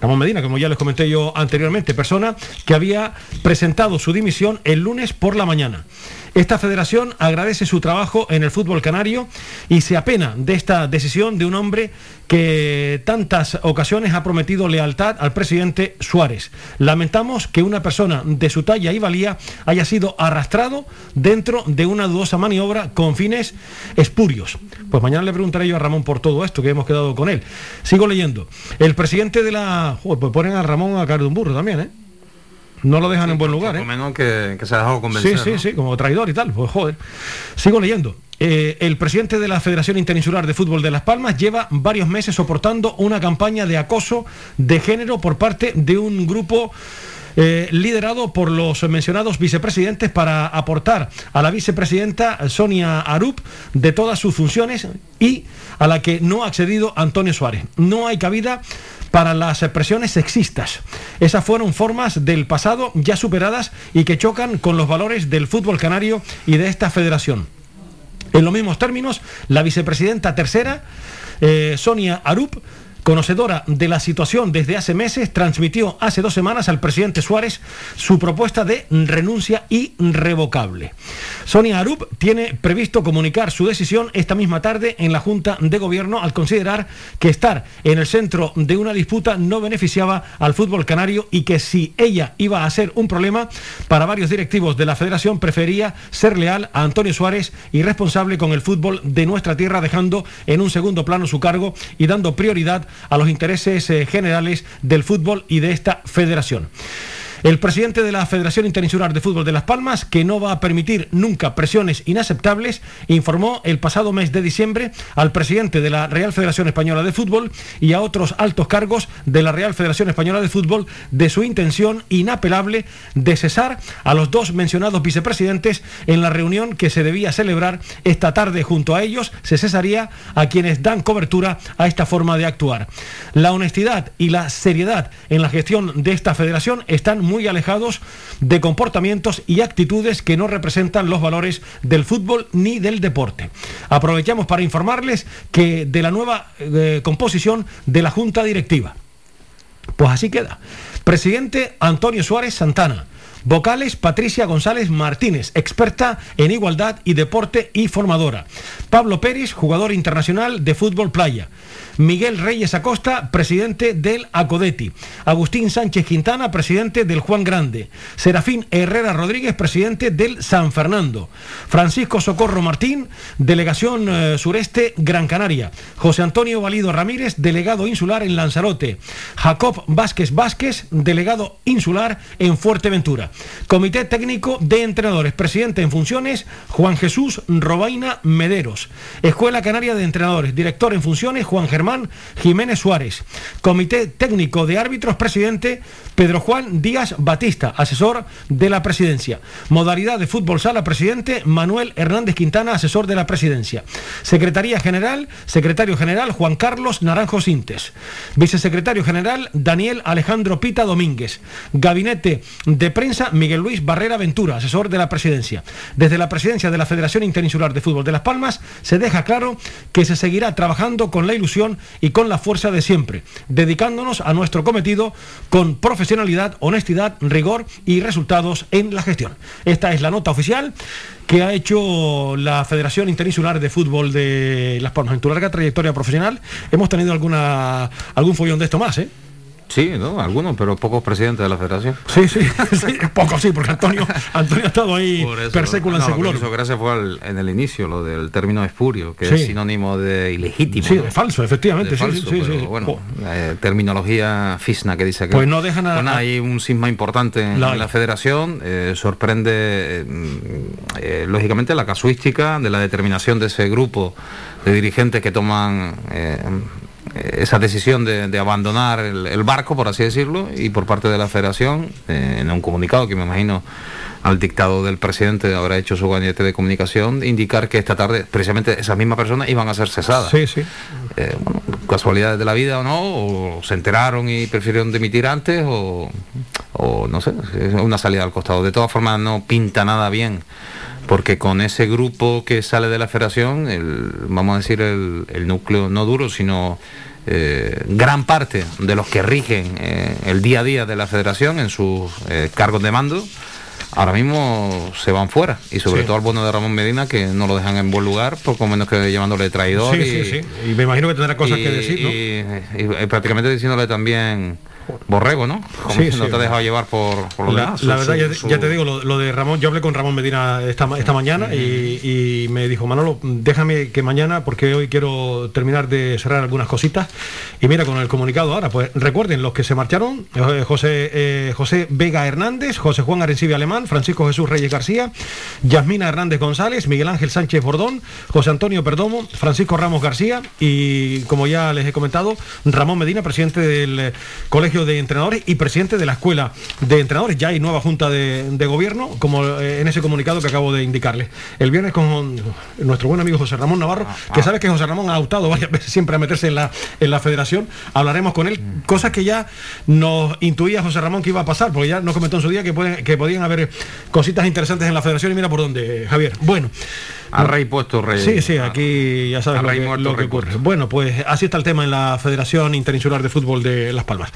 Ramón Medina, como ya les comenté yo anteriormente, persona que había presentado su dimisión el lunes por la mañana. Esta federación agradece su trabajo en el fútbol canario y se apena de esta decisión de un hombre que tantas ocasiones ha prometido lealtad al presidente Suárez. Lamentamos que una persona de su talla y valía haya sido arrastrado dentro de una dudosa maniobra con fines espurios. Pues mañana le preguntaré yo a Ramón por todo esto que hemos quedado con él. Sigo leyendo. El presidente de la... Pues ponen a Ramón a caer de un burro también, ¿eh? No lo dejan en buen lugar, ¿eh? Por lo menos que, que se ha dejado convencer. Sí, sí, ¿no? sí, como traidor y tal. Pues joder. Sigo leyendo. Eh, el presidente de la Federación Interinsular de Fútbol de Las Palmas lleva varios meses soportando una campaña de acoso de género por parte de un grupo eh, liderado por los mencionados vicepresidentes para aportar a la vicepresidenta Sonia Arup de todas sus funciones y a la que no ha accedido Antonio Suárez. No hay cabida para las expresiones sexistas. Esas fueron formas del pasado ya superadas y que chocan con los valores del fútbol canario y de esta federación. En los mismos términos, la vicepresidenta tercera, eh, Sonia Arup, conocedora de la situación desde hace meses, transmitió hace dos semanas al presidente Suárez su propuesta de renuncia irrevocable. Sonia Arup tiene previsto comunicar su decisión esta misma tarde en la Junta de Gobierno al considerar que estar en el centro de una disputa no beneficiaba al fútbol canario y que si ella iba a ser un problema para varios directivos de la federación prefería ser leal a Antonio Suárez y responsable con el fútbol de nuestra tierra dejando en un segundo plano su cargo y dando prioridad a los intereses eh, generales del fútbol y de esta federación. El presidente de la Federación Interinsular de Fútbol de Las Palmas, que no va a permitir nunca presiones inaceptables, informó el pasado mes de diciembre al presidente de la Real Federación Española de Fútbol y a otros altos cargos de la Real Federación Española de Fútbol de su intención inapelable de cesar a los dos mencionados vicepresidentes en la reunión que se debía celebrar esta tarde junto a ellos, se cesaría a quienes dan cobertura a esta forma de actuar. La honestidad y la seriedad en la gestión de esta federación están muy alejados de comportamientos y actitudes que no representan los valores del fútbol ni del deporte. Aprovechamos para informarles que de la nueva eh, composición de la Junta Directiva. Pues así queda. Presidente Antonio Suárez Santana. Vocales Patricia González Martínez, experta en igualdad y deporte y formadora. Pablo Pérez, jugador internacional de fútbol playa. Miguel Reyes Acosta, presidente del Acodeti. Agustín Sánchez Quintana, presidente del Juan Grande. Serafín Herrera Rodríguez, presidente del San Fernando. Francisco Socorro Martín, delegación eh, sureste Gran Canaria. José Antonio Valido Ramírez, delegado insular en Lanzarote. Jacob Vázquez Vázquez, delegado insular en Fuerteventura. Comité técnico de entrenadores, presidente en funciones Juan Jesús Robaina Mederos. Escuela Canaria de Entrenadores, director en funciones Juan Germán Jiménez Suárez. Comité técnico de árbitros, presidente Pedro Juan Díaz Batista, asesor de la presidencia. Modalidad de fútbol sala, presidente Manuel Hernández Quintana, asesor de la presidencia. Secretaría General, secretario general Juan Carlos Naranjo Sintes. Vicesecretario general Daniel Alejandro Pita Domínguez. Gabinete de prensa Miguel Luis Barrera Ventura, asesor de la presidencia. Desde la presidencia de la Federación Interinsular de Fútbol de Las Palmas se deja claro que se seguirá trabajando con la ilusión y con la fuerza de siempre, dedicándonos a nuestro cometido con profesionalidad, honestidad, rigor y resultados en la gestión. Esta es la nota oficial que ha hecho la Federación Interinsular de Fútbol de Las Palmas. En tu larga trayectoria profesional hemos tenido alguna algún follón de esto más, ¿eh? Sí, ¿no? Algunos, pero pocos presidentes de la federación. Sí, sí, sí pocos sí, porque Antonio, Antonio ha estado ahí per en. Eso gracias fue al- en el inicio, lo del término espurio, que Sí. es sinónimo de ilegítimo. Sí, ¿no? de falso, efectivamente, De sí, falso, sí, sí, pero sí. bueno, Jo. eh, terminología fisna que dice que Pues no dejan a- Bueno, hay un sisma importante en La federación, eh, sorprende eh, lógicamente la casuística de la determinación de ese grupo de dirigentes que toman eh, esa decisión de, de abandonar el, el barco, por así decirlo, y por parte de la federación, eh, en un comunicado que me imagino al dictado del presidente habrá hecho su gabinete de comunicación, indicar que esta tarde precisamente esas mismas personas iban a ser cesadas. Sí, sí. Eh, bueno, casualidades de la vida o no, o se enteraron y prefirieron dimitir antes, o, o no sé, es una salida al costado. De todas formas, no pinta nada bien, porque con ese grupo que sale de la federación, el, vamos a decir el, el núcleo no duro, sino eh, gran parte de los que rigen eh, el día a día de la federación en sus eh, cargos de mando, ahora mismo se van fuera. Y sobre Sí. todo al bueno de Ramón Medina, que no lo dejan en buen lugar, poco menos que llamándole traidor. Sí, y, sí, sí. Y me imagino que tendrá cosas que decir, ¿no? y- y- y prácticamente diciéndole también borrego, ¿no? Como Sí, no te has dejado llevar por, por lo La, demás. la verdad, su- ya, te digo, lo, lo de Ramón, yo hablé con Ramón Medina esta, ma- esta mañana y, y me dijo, Manolo, déjame que mañana, porque hoy quiero terminar de cerrar algunas cositas. Y mira, con el comunicado ahora, pues recuerden, los que se marcharon, eh, José, eh, José Vega Hernández, José Juan Arencibia Alemán, Francisco Jesús Reyes García, Yasmina Hernández González, Miguel Ángel Sánchez Bordón, José Antonio Perdomo, Francisco Ramos García y, como ya les he comentado, Ramón Medina, presidente del eh, Colegio de Entrenadores y presidente de la Escuela de Entrenadores. Ya hay nueva junta de, de gobierno, como eh, en ese comunicado que acabo de indicarles. El viernes con nuestro buen amigo José Ramón Navarro, que sabes que José Ramón ha optado varias veces siempre a meterse en la, en la federación. Hablaremos con él, cosas que ya nos intuía José Ramón que iba a pasar, porque ya nos comentó en su día que, pueden, que podían haber cositas interesantes en la federación y mira por dónde, Javier. Bueno. A rey puesto, rey. Sí, sí, aquí ya sabes lo rey que, muerto, lo que rey ocurre. puesto. Bueno, pues así está el tema en la Federación Interinsular de Fútbol de Las Palmas.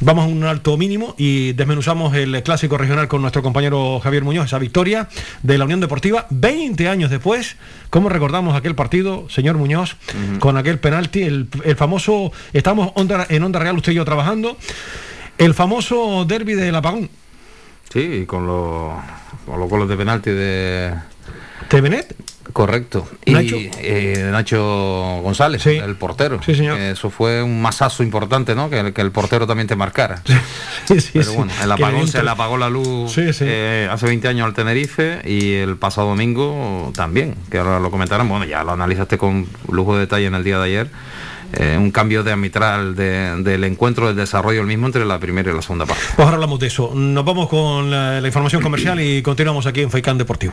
Vamos a un alto mínimo y desmenuzamos el clásico regional con nuestro compañero Javier Muñoz, esa victoria de la Unión Deportiva, 20 años después. ¿Cómo recordamos aquel partido, señor Muñoz, con aquel penalti, el, el famoso, estamos onda- en Onda Real, usted y yo trabajando, el famoso derby del apagón. Sí, con los, con los goles de penalti de ¿Tevenet? Correcto. ¿Nacho? Y eh, Nacho González, el portero. Sí, señor. Eso fue un masazo importante, ¿no? Que, el- que el portero también te marcara. Sí, sí, Pero bueno, el apagón se le apagó la luz Sí, sí. eh, hace 20 años al Tenerife y el pasado domingo también, que ahora lo comentaron, bueno, ya lo analizaste con lujo de detalle en el día de ayer. eh, un cambio de- del encuentro, del desarrollo del mismo entre la primera y la segunda parte. Pues ahora hablamos de eso. Nos vamos con la, la información comercial y continuamos aquí en Faicán Deportivo.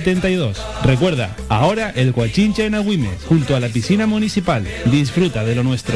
72. Recuerda, ahora el Guachinche en Agüimes, junto a la piscina municipal. Disfruta de lo nuestro.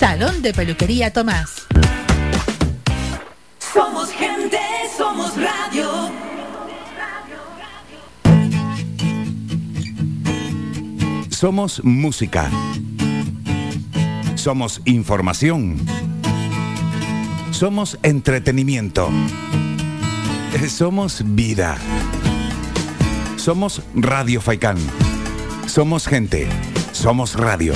Salón de Peluquería Tomás. Somos gente, somos radio. Somos música. Somos información. Somos entretenimiento. Somos vida. Somos Radio Faicán. Somos gente. Somos radio.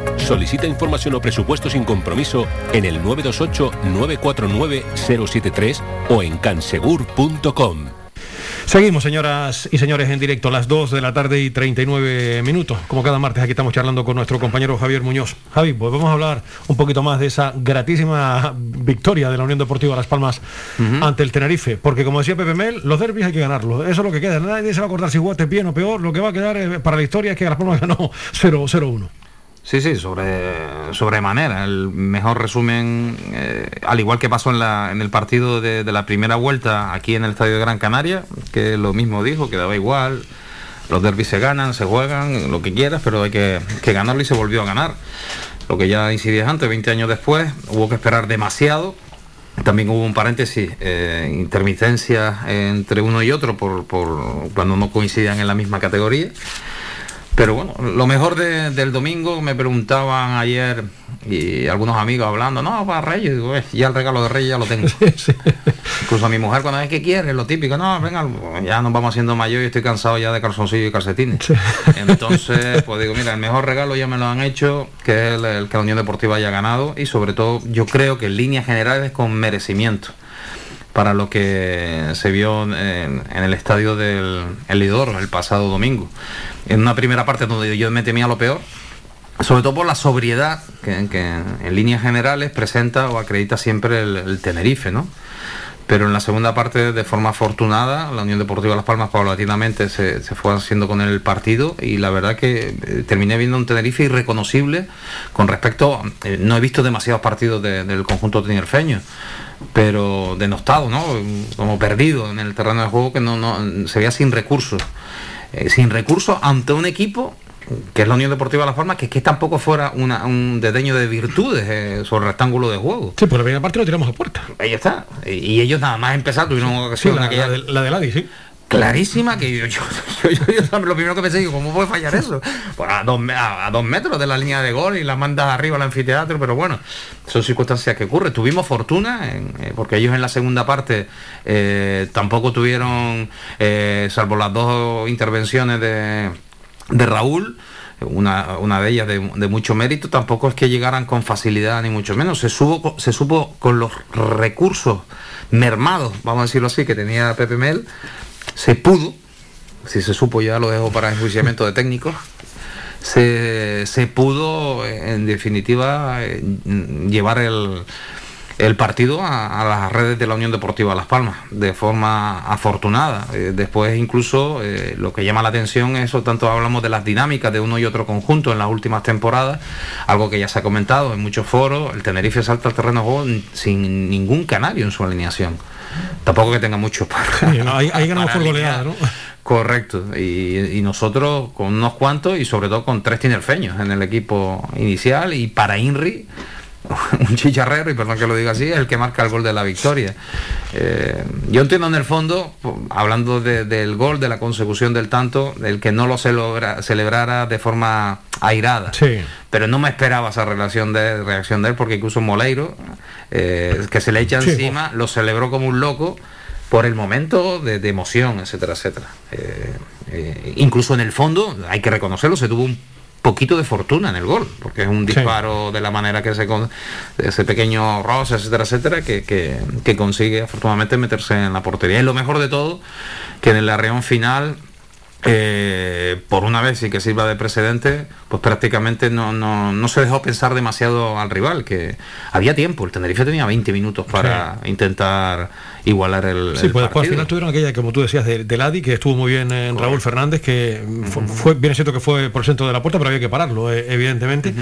Solicita información o presupuesto sin compromiso en el 928-949-073 o en cansegur.com. Seguimos, señoras y señores, en directo a las 2 de la tarde y 39 minutos. Como cada martes, aquí estamos charlando con nuestro compañero Javier Muñoz. Javi, pues vamos a hablar un poquito más de esa gratísima victoria de la Unión Deportiva Las Palmas ante el Tenerife. Porque, como decía Pepe Mel, los derbis hay que ganarlos. Eso es lo que queda. Nadie se va a acordar si jugaste bien o peor. Lo que va a quedar eh, para la historia es que Las Palmas ganó 0-1. Sí, sí, sobre sobremanera. El mejor resumen, eh, al igual que pasó en, la, en el partido de, la primera vuelta aquí en el Estadio de Gran Canaria, que lo mismo dijo, que daba igual. Los derbis se ganan, se juegan, lo que quieras, pero hay que, que ganarlo y se volvió a ganar. Lo que ya incidías antes, 20 años después, hubo que esperar demasiado. También hubo un paréntesis, eh, intermitencia entre uno y otro por, por cuando no coincidían en la misma categoría. Pero bueno, lo mejor de- del domingo me preguntaban ayer y algunos amigos hablando, no, para Reyes, digo, "Eh, ya el regalo de Reyes ya lo tengo. Incluso a mi mujer cuando es que quiere, lo típico, no, venga, ya nos vamos haciendo mayor y estoy cansado ya de calzoncillo y calcetines. Entonces, pues digo, mira, el mejor regalo ya me lo han hecho, que es el, el que la Unión Deportiva haya ganado y sobre todo yo creo que en líneas generales con merecimiento para lo que se vio en, el estadio del El el pasado domingo. En una primera parte donde yo me temía lo peor, sobre todo por la sobriedad que, en líneas generales presenta o acredita siempre el, Tenerife, ¿no? Pero en la segunda parte, de forma afortunada, la Unión Deportiva Las Palmas paulatinamente se, fue haciendo con el partido y la verdad que eh, terminé viendo un Tenerife irreconocible con respecto, eh, no he visto demasiados partidos de- del conjunto tinerfeño, pero denostado, ¿no? Como perdido en el terreno de juego que no, no se veía sin recursos. Eh, sin recursos ante un equipo que es la Unión Deportiva Las Palmas, que es que tampoco fuera una- un dedeño de virtudes eh, sobre el rectángulo de juego. Sí, por la primera parte lo tiramos a puerta. Ahí está. Y, y ellos nada más empezar tuvieron una ocasión Sí, la, aquella la de, la de Ladi, sí. Clarísima que yo, yo, yo- lo primero que pensé, digo, ¿cómo puede fallar eso? Pues a dos, metros de la línea de gol y la mandas arriba al anfiteatro, pero bueno, son circunstancias que ocurren. Tuvimos fortuna, eh, porque ellos en la segunda parte eh, tampoco tuvieron, eh, salvo las dos intervenciones de, de Raúl, una, una de ellas de, mucho mérito, tampoco es que llegaran con facilidad ni mucho menos. Se, supo, se supo con los recursos mermados, vamos a decirlo así, que tenía Pepe Mel, se pudo, si se supo ya lo dejo para enjuiciamiento de técnicos, se, se pudo eh, en definitiva eh, llevar el, el partido a, las redes de la Unión Deportiva Las Palmas de forma afortunada. Eh, después incluso lo que llama la atención es eso, tanto hablamos de las dinámicas de uno y otro conjunto en las últimas temporadas, algo que ya se ha comentado en muchos foros, el Tenerife salta al terreno de juego sin ningún canario en su alineación. Tampoco que tenga mucho para... Sí. Correcto, y, y nosotros con unos cuantos y sobre todo con tres tinerfeños en el equipo inicial y para Inri, un chicharrero, y perdón que lo diga así, es el que marca el gol de la victoria. Eh, yo entiendo en el fondo, hablando de- del gol, de la consecución del tanto, el que no lo celebra- celebrara de forma airada. Sí. Pero no me esperaba esa relación de, reacción de él, porque incluso Moleiro, eh, que se le echa Sí, encima, lo celebró como un loco por el momento de, de emoción, etcétera, etcétera. Eh, incluso en el fondo, hay que reconocerlo, se tuvo un poquito de fortuna en el gol, porque es un Sí. disparo de la manera que se con ese pequeño rosa, etcétera, etcétera, que, que- que consigue afortunadamente meterse en la portería. Y lo mejor de todo, que en el arreón final eh, por una vez y que sirva de precedente, pues prácticamente no, no, no se dejó pensar demasiado al rival, que había tiempo, el Tenerife tenía 20 minutos para intentar igualar el, Sí, el pues después al final tuvieron aquella, como tú decías, de, de Ladi, que estuvo muy bien en Raúl Fernández, que fue, fue- bien es cierto que fue por el centro de la puerta, pero había que pararlo, eh, evidentemente.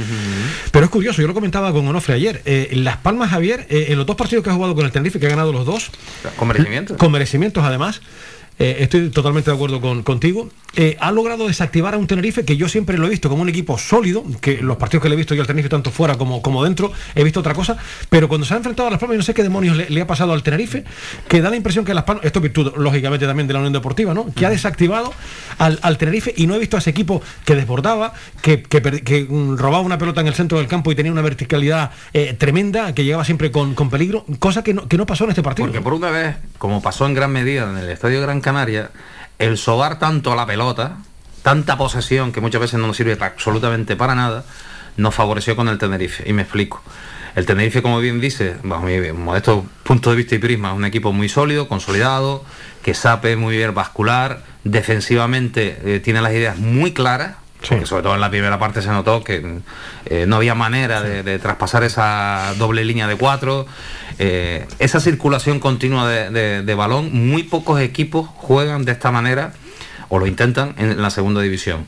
Pero es curioso, yo lo comentaba con Onofre ayer, eh, Las Palmas Javier, eh, en los dos partidos que ha jugado con el Tenerife, que ha ganado los dos, Con merecimiento. con merecimientos además, eh, estoy totalmente de acuerdo con, contigo. Eh, ha logrado desactivar a un Tenerife que yo siempre lo he visto como un equipo sólido, que los partidos que le he visto yo al Tenerife, tanto fuera como, como dentro, he visto otra cosa, pero cuando se ha enfrentado a Las Palmas, yo no sé qué demonios le, ha pasado al Tenerife, que da la impresión que Las Palmas, esto es virtud lógicamente también de la Unión Deportiva, ¿no? que ha desactivado al, Tenerife y no he visto a ese equipo que desbordaba, que, que, mm, robaba una pelota en el centro del campo y tenía una verticalidad eh, tremenda, que llegaba siempre con, con peligro, cosa que no, que no pasó en este partido. Porque por una vez, como pasó en gran medida en el Estadio Gran Canaria, el sobar tanto a la pelota, tanta posesión que muchas veces no nos sirve para- absolutamente para nada, nos favoreció con el Tenerife. Y me explico. El Tenerife, como bien dice, bajo mi modesto punto de vista y prisma, es un equipo muy sólido, consolidado, que sabe muy bien bascular, defensivamente eh, tiene las ideas muy claras, porque sobre todo en la primera parte se notó que eh, no había manera de, de traspasar esa doble línea de cuatro. Eh, esa circulación continua de, de- de balón, muy pocos equipos juegan de esta manera o lo intentan en la segunda división.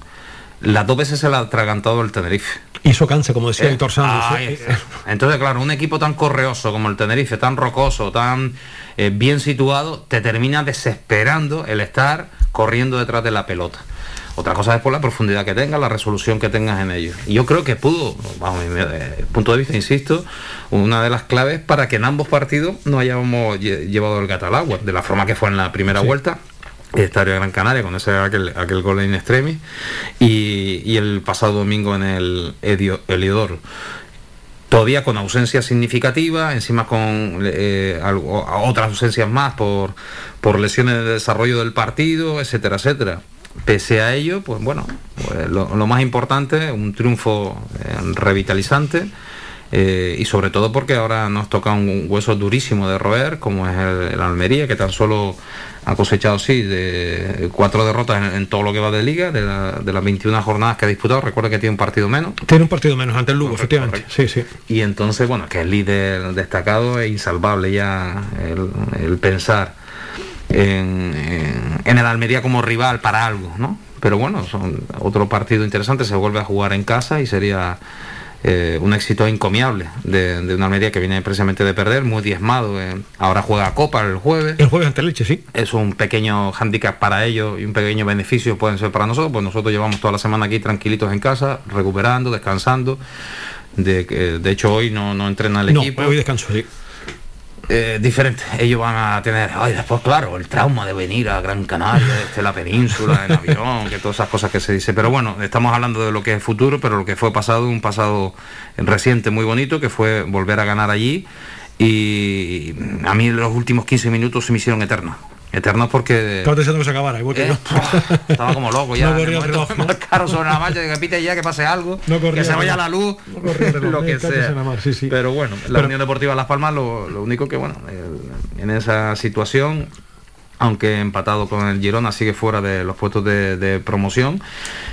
las dos veces se la ha atragantado el Tenerife. Y eso cansa, como decía Eh, Héctor Santos. ah, eh, eso. Entonces, claro, un equipo tan correoso como el Tenerife, tan rocoso, tan eh, bien situado, te termina desesperando el estar corriendo detrás de la pelota. Otra cosa es por la profundidad que tengas, la resolución que tengas en ello. Y yo creo que pudo, vamos, mi eh, punto de vista, insisto, una de las claves para que en ambos partidos no hayamos lle- llevado el gato al agua, de la forma que fue en la primera vuelta. El Estadio de Gran Canaria con ese aquel, aquel gol in extremis y, y el pasado domingo en el Heliodoro todavía con ausencias significativas, encima con eh, algo- otras ausencias más por, por lesiones de desarrollo del partido, etcétera, etcétera. Pese a ello, pues bueno, pues lo, lo más importante, un triunfo eh, revitalizante. eh, y sobre todo porque ahora nos toca un hueso durísimo de roer, como es el, el Almería, que tan solo ha cosechado, sí, de cuatro derrotas en, en todo lo que va de liga, de, la- de las 21 jornadas que ha disputado. Recuerda que tiene un partido menos. Tiene un partido menos ante el Lugo, efectivamente. Sí, sí. Y entonces, bueno, que es líder destacado e insalvable ya el, el pensar en, en- en el Almería como rival para algo, ¿no? Pero bueno, son otro partido interesante, se vuelve a jugar en casa y sería eh, un éxito encomiable de, de una Almería que viene precisamente de perder, muy diezmado. eh. Ahora juega Copa el jueves. El jueves ante Leche, sí. Es un pequeño hándicap para ellos y un pequeño beneficio pueden ser para nosotros, pues nosotros llevamos toda la semana aquí tranquilitos en casa, recuperando, descansando. De, que- de hecho hoy no, no entrena el No, equipo. hoy descanso, sí. Eh, diferente. Ellos van a tener, ay, después, claro, el trauma de venir a Gran Canaria, desde la península, en avión, que todas esas cosas que se dice. Pero bueno, estamos hablando de lo que es futuro, pero lo que fue pasado, un pasado reciente muy bonito, que fue volver a ganar allí. Y a mí los últimos 15 minutos se me hicieron eternos. Eternos porque... Estaba deseando que se acabara, igual que Eh, yo. Estaba como loco ya. No corría el reloj, ¿no? marcaron sobre la marcha, que pite ya, que pase algo, No corría que se vaya la luz, No corría lo que cállate, sea. más, sí, sí. Pero bueno, la Pero- Unión Deportiva Las Palmas, lo, lo único que, bueno, el- en esa situación, aunque empatado con el Girona, sigue fuera de los puestos de, de promoción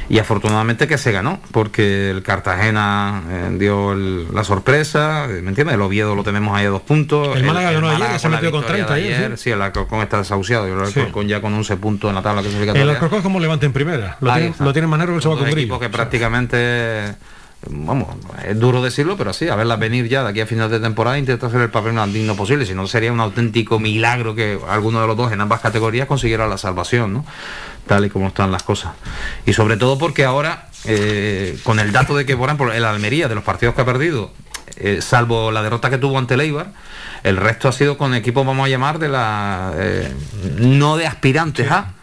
y afortunadamente que se ganó, porque el Cartagena eh, dio el- la sorpresa, eh, ¿me entiendes? El Oviedo lo tenemos ahí a dos puntos. El Málaga ganó ayer, Málaga se metió con victoria 30 de ayer, sí. sí, el Alcorcón está desahuciado, el Sí. Alcorcón ya con 11 puntos en la tabla clasificatoria. El Alcorcón es como en primera. Lo tiene, lo tiene que grillo. equipos que prácticamente vamos es duro decirlo pero sí a verla venir ya de aquí a final de temporada e intenta hacer el papel más digno posible si no sería un auténtico milagro que alguno de los dos en ambas categorías consiguiera la salvación no tal y como están las cosas. Y sobre todo porque ahora eh, con el dato de que por ejemplo el Almería de los partidos que ha perdido eh, salvo la derrota que tuvo ante el Eibar el resto ha sido con equipos vamos a llamar de la eh, no de aspirantes a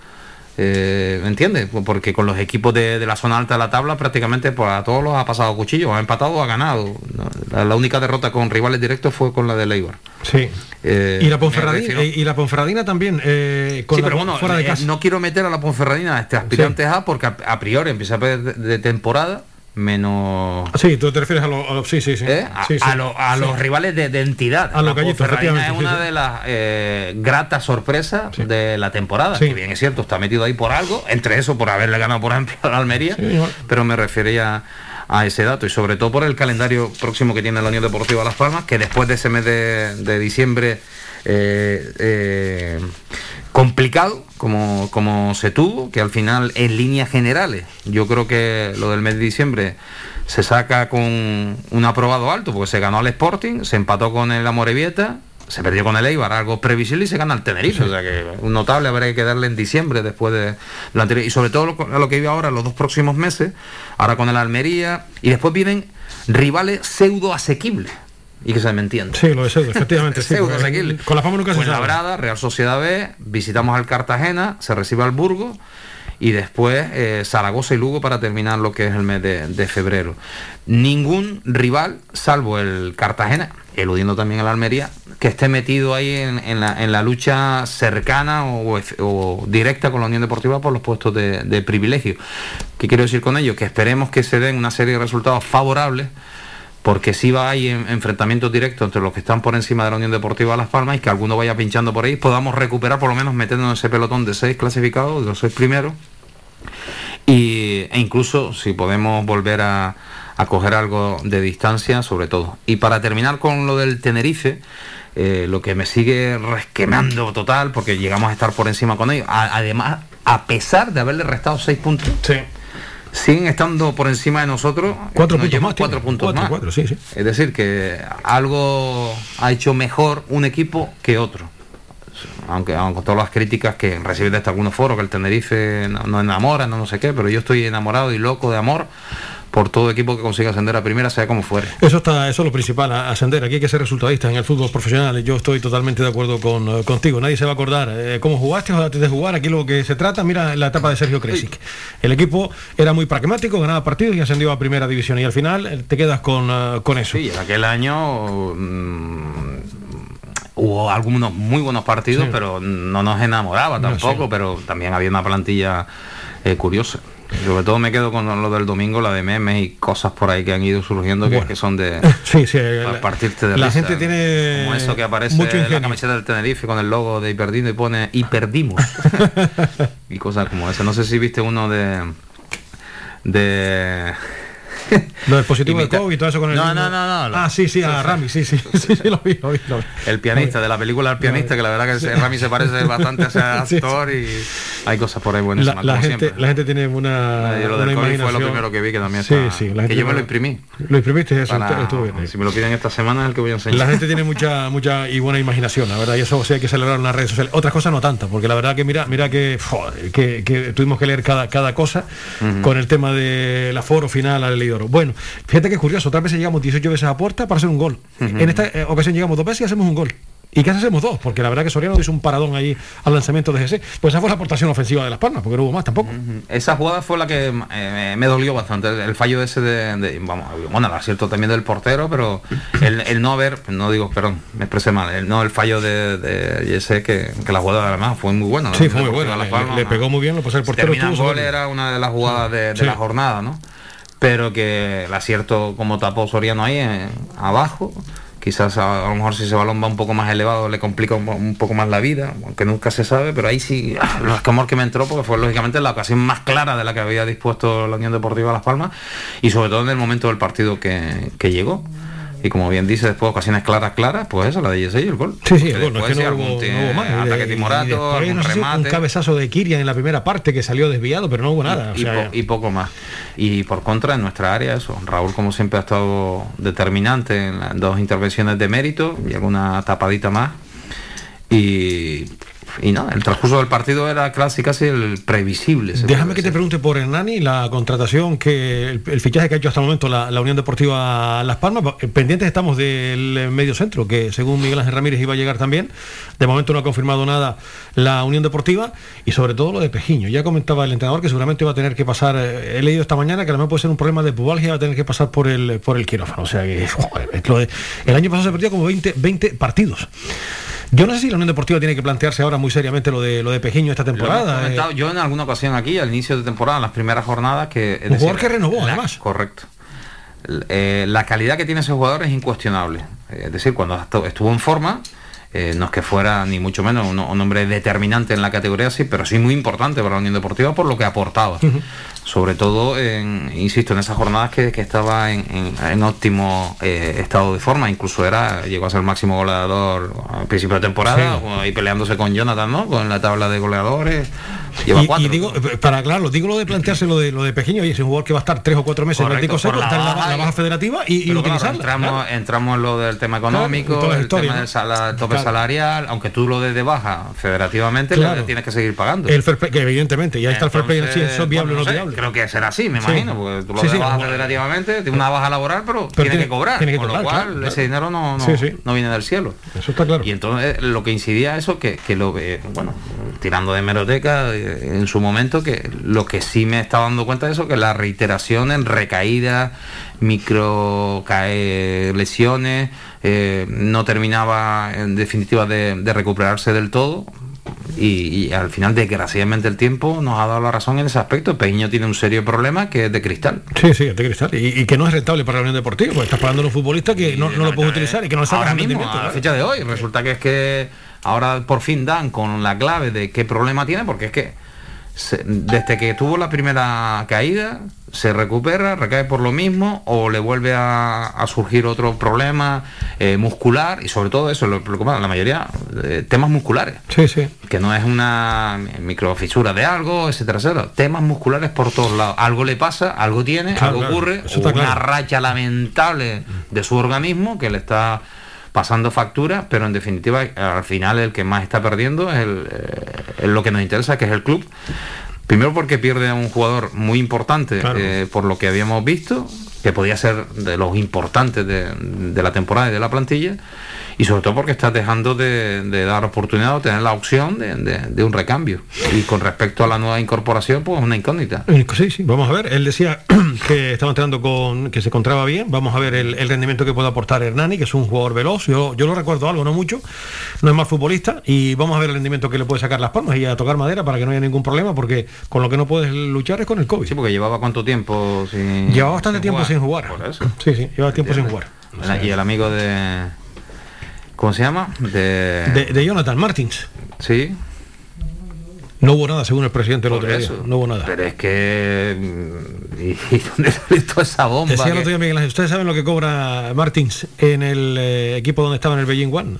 eh, ¿Me entiendes? Porque con los equipos de, de la zona alta de la tabla prácticamente pues, a todos los ha pasado cuchillo, ha empatado o ha ganado. ¿no? La, la única derrota con rivales directos fue con la de Eibar. Sí. Eh, y la refiero- y la Ponferradina también, eh, con Sí, la- pero bueno, fuera de eh, casa. no quiero meter a la Ponferradina a este aspirante A porque a, a priori empieza a perder de, de temporada menos Sí, tú te refieres a los... sí, sí, sí. ¿eh? a, Sí, sí. a lo- a Sí. los rivales de, de entidad. A gallitos, Ponferradina es una de las eh, gratas sorpresas de la temporada. Sí. Que bien es cierto, está metido ahí por algo, entre eso por haberle ganado, por ejemplo, a la Almería, pero me refería a ese dato y sobre todo por el calendario próximo que tiene la Unión Deportiva Las Palmas, que después de ese mes de, de diciembre eh, eh, complicado como, como se tuvo, que al final en líneas generales, yo creo que lo del mes de diciembre se saca con un aprobado alto, porque se ganó al Sporting, se empató con el Amorebieta, se perdió con el Eibar, algo previsible y se gana al Tenerife, o sea que notable habrá que darle en diciembre después de lo anterior, y sobre todo lo, lo que vive ahora los dos próximos meses, ahora con el Almería, y después vienen rivales pseudo asequibles, y que se me entiende. Sí, lo de efectivamente. sí, con la fama nunca se sabe. Fuenlabrada, Real Sociedad B, visitamos al Cartagena, se recibe al Burgos y después eh, Zaragoza y Lugo para terminar lo que es el mes de, de febrero. Ningún rival, salvo el Cartagena, eludiendo también el Almería, que esté metido ahí en, en la, en la lucha cercana o, directa con la Unión Deportiva por los puestos de, de privilegio. ¿Qué quiero decir con ello? Que esperemos que se den una serie de resultados favorables porque si va ahí en enfrentamientos directos entre los que están por encima de la Unión Deportiva Las Palmas y que alguno vaya pinchando por ahí, podamos recuperar por lo menos metiéndonos ese pelotón de seis clasificados, de los seis primeros, y, e incluso si podemos volver a, coger algo de distancia, sobre todo. Y para terminar con lo del Tenerife, eh, lo que me sigue resquemando total, porque llegamos a estar por encima con ellos, además, a pesar de haberle restado seis puntos, siguen estando por encima de nosotros. Cuatro Nos puntos más tiene. Cuatro puntos Cuatro, más. cuatro, sí, sí. Es decir, que algo ha hecho mejor un equipo que otro. Aunque, aunque con todas las críticas que recibes desde algunos foros, que el Tenerife no, no enamora, no, no sé qué, pero yo estoy enamorado y loco de amor por todo equipo que consiga ascender a primera, sea como fuere. Eso está, eso es lo principal, a- ascender. Aquí hay que ser resultadista en el fútbol profesional. Yo estoy totalmente de acuerdo con, eh, contigo. Nadie se va a acordar eh, cómo jugaste o antes de jugar. Aquí lo que se trata, mira la etapa de Sergio Kresic. El equipo era muy pragmático, ganaba partidos y ascendió a primera división. Y al final eh, te quedas con, con eso. Sí, en aquel año mm, hubo algunos muy buenos partidos, Sí. pero no nos enamoraba No, tampoco, sí. pero también había una plantilla eh, curiosa. Sobre todo me quedo con lo del domingo, la de memes y cosas por ahí que han ido surgiendo que, Bueno. que son de Sí, la- partirte de la risa. gente tiene como eso que aparece mucho en la camiseta del Tenerife con el logo de Hiperdino y pone y perdimos y cosas como esa. No sé si viste uno de de Lo del positivo de Imita- COVID y todo eso con el. No, no, no, no. Ah, sí, sí, a Rami, sí, sí, sí, sí, lo vi, lo vi. lo vi. El pianista, de la película El pianista, que la verdad que ese Rami se parece bastante a ese Sí, actor y hay cosas por ahí La, buenísimas, la como gente, siempre. la gente tiene una. Yo lo del COVID fue lo primero que vi que también Sí, sí, la que gente yo me lo imprimí. Lo imprimiste, eso Para- estuvo bien. Si me lo piden esta semana es el que voy a enseñar. La gente tiene mucha mucha y buena imaginación, la verdad, y eso sí hay que celebrar en las redes sociales. Otras cosas no tanto, porque la verdad que mira, mira que, joder, que, que tuvimos que leer cada, cada cosa con el tema del aforo final al Leidoro. Bueno, fíjate que es curioso, otras veces llegamos 18 veces a puerta para hacer un gol. En esta eh, ocasión llegamos dos veces y hacemos un gol. Y casi hacemos dos, porque la verdad que Soriano hizo un paradón ahí al lanzamiento de GC. Pues esa fue la aportación ofensiva de Las Palmas, porque no hubo más tampoco. Esa jugada fue la que eh, me dolió bastante. El, el fallo ese de, de- vamos, bueno, el acierto también del portero, pero el, el no haber, no digo, perdón, me expresé mal, el no el fallo de, de que, que la jugada además fue muy buena. ¿no? Sí, fue muy buena. Las Le, pegó muy bien, lo pasó el portero. termina en estuvo gol era una de las jugadas de, de Sí. la jornada, ¿no? Pero que el acierto como tapó Soriano ahí eh, abajo, quizás a, lo mejor si ese balón va un poco más elevado le complica un, poco más la vida, aunque nunca se sabe, pero ahí sí, ah, lo escamor que me entró porque fue lógicamente la ocasión más clara de la que había dispuesto la Unión Deportiva Las Palmas y sobre todo en el momento del partido que llegó. Y como bien dice, después ocasiones claras, claras, pues eso, la de Yesey el gol. Sí, sí, Porque el gol, no es después que sí, no hubo, algún ti- no hubo más. Ataque timorato, algún no sé si un remate. cabezazo de Kirian en la primera parte que salió desviado, pero no hubo nada. y, o sea, po- y poco más. Y por contra, en nuestra área, eso. Raúl, como siempre, ha estado determinante en las dos intervenciones de mérito y alguna tapadita más. Y, y nada, el transcurso del partido era casi casi el previsible. Déjame que te pregunte por Hernani, la contratación que el, el fichaje que ha hecho hasta el momento la, la Unión Deportiva Las Palmas. Eh, Pendientes estamos del eh, medio centro, que según Miguel Ángel Ramírez iba a llegar también. De momento no ha confirmado nada la Unión Deportiva y sobre todo lo de Pejiño. Ya comentaba el entrenador que seguramente va a tener que pasar. eh, He leído esta mañana que a lo mejor puede ser un problema de pubalgia, va a tener que pasar por el por el quirófano. O sea que joder, es lo de- el año pasado se perdió como 20, 20 partidos. Yo no sé si la Unión Deportiva tiene que plantearse ahora muy seriamente lo de lo de Pejiño esta Lo temporada. eh. yo en alguna ocasión aquí, al inicio de temporada, en las primeras jornadas, que... Un jugador que renovó, la- además. Correcto. Eh, la calidad que tiene ese jugador es incuestionable. Es decir, cuando estu- estuvo en forma, eh, no es que fuera ni mucho menos un, un hombre determinante en la categoría, sí, pero sí muy importante para la Unión Deportiva por lo que aportaba. Sobre todo, en, insisto, en esas jornadas que, que estaba en, en- en óptimo eh, estado de forma, incluso era llegó a ser el máximo goleador a principio de temporada, Sí. ahí peleándose con Jonathan, ¿no? Con la tabla de goleadores. Lleva y, cuatro. y digo, eh, para aclararlo, digo lo de plantearse lo de lo de Pejiño, y es un jugador que va a estar tres o cuatro meses en el Correcto, Seco, la está en la, baja la y- baja federativa y, y claro, utilizarla. entramos, claro. entramos en lo del tema económico, Claro, y el tema del sala- tope. Salarial, aunque tú lo des de baja federativamente, Claro. tienes que seguir pagando. El fair play, que evidentemente, y ahí está el fair play, eso es viable o bueno, no sé, viable. Creo que será así, me Sí. imagino, porque tú lo Sí, de sí, baja bueno. federativamente, tiene una baja laboral, pero, tiene, tiene- que cobrar. tiene que con lo cual, claro, ese dinero no, no, Sí, sí. no viene del cielo. Eso está claro. Y entonces lo que incidía eso, que, que lo que, bueno, tirando de meroteca eh, en su momento, que lo que sí me estaba dando cuenta de eso, que la reiteración en recaídas, micro cae, lesiones, eh, no terminaba en definitiva de, de recuperarse del todo. Y, y al final, desgraciadamente, el tiempo nos ha dado la razón en ese aspecto. Peño tiene un serio problema que es de cristal. Sí, sí, es de cristal. Y, y que no es rentable para la Unión Deportiva, porque estás pagando a un futbolista que no, no lo puedes utilizar y que no sacas ahora mismo, a la fecha de hoy. Resulta que es que ahora por fin dan con la clave de qué problema tiene, porque es que se- desde que tuvo la primera caída se recupera, recae por lo mismo o le vuelve a, a surgir otro problema eh, muscular y sobre todo eso, lo preocupa la mayoría, eh, temas musculares. Sí, sí. Que no es una microfisura de algo, etcétera, etcétera. Temas musculares por todos lados. Algo le pasa, algo tiene, Claro, algo claro, ocurre, una claro. racha lamentable de su organismo que le está pasando factura, pero en definitiva al final el que más está perdiendo es, el, eh, es lo que nos interesa, que es el club. Primero porque pierde a un jugador muy importante eh, por lo que habíamos visto, que podía ser de los importantes de, de la temporada y de la plantilla, y sobre todo porque está dejando de, de dar oportunidad o tener la opción de, un recambio. Y con respecto a la nueva incorporación, pues una incógnita. Eh, Sí, sí, vamos a ver. Él decía que estaba entrenando con, que se encontraba bien. Vamos a ver el, el rendimiento que puede aportar Hernani, que es un jugador veloz. Yo, yo lo recuerdo algo, no mucho. No es mal futbolista. Y vamos a ver el rendimiento que le puede sacar las palmas y a tocar madera para que no haya ningún problema, porque con lo que no puedes luchar es con el COVID. Sí, porque llevaba cuánto tiempo sin. Llevaba bastante tiempo jugar. Sin jugar. Por eso. Sí, sí, lleva tiempo sin jugar. Y el amigo de. ¿Cómo se llama? De. De, de Jonathan Martins. Sí. No hubo nada, según el presidente el Por otro día. eso. No hubo nada. Pero es que. ¿Y, y dónde sale toda esa bomba? Decía el que- otro día Miguel Ángel, ¿ustedes saben lo que cobra Martins en el eh, equipo donde estaba en el Beijing One?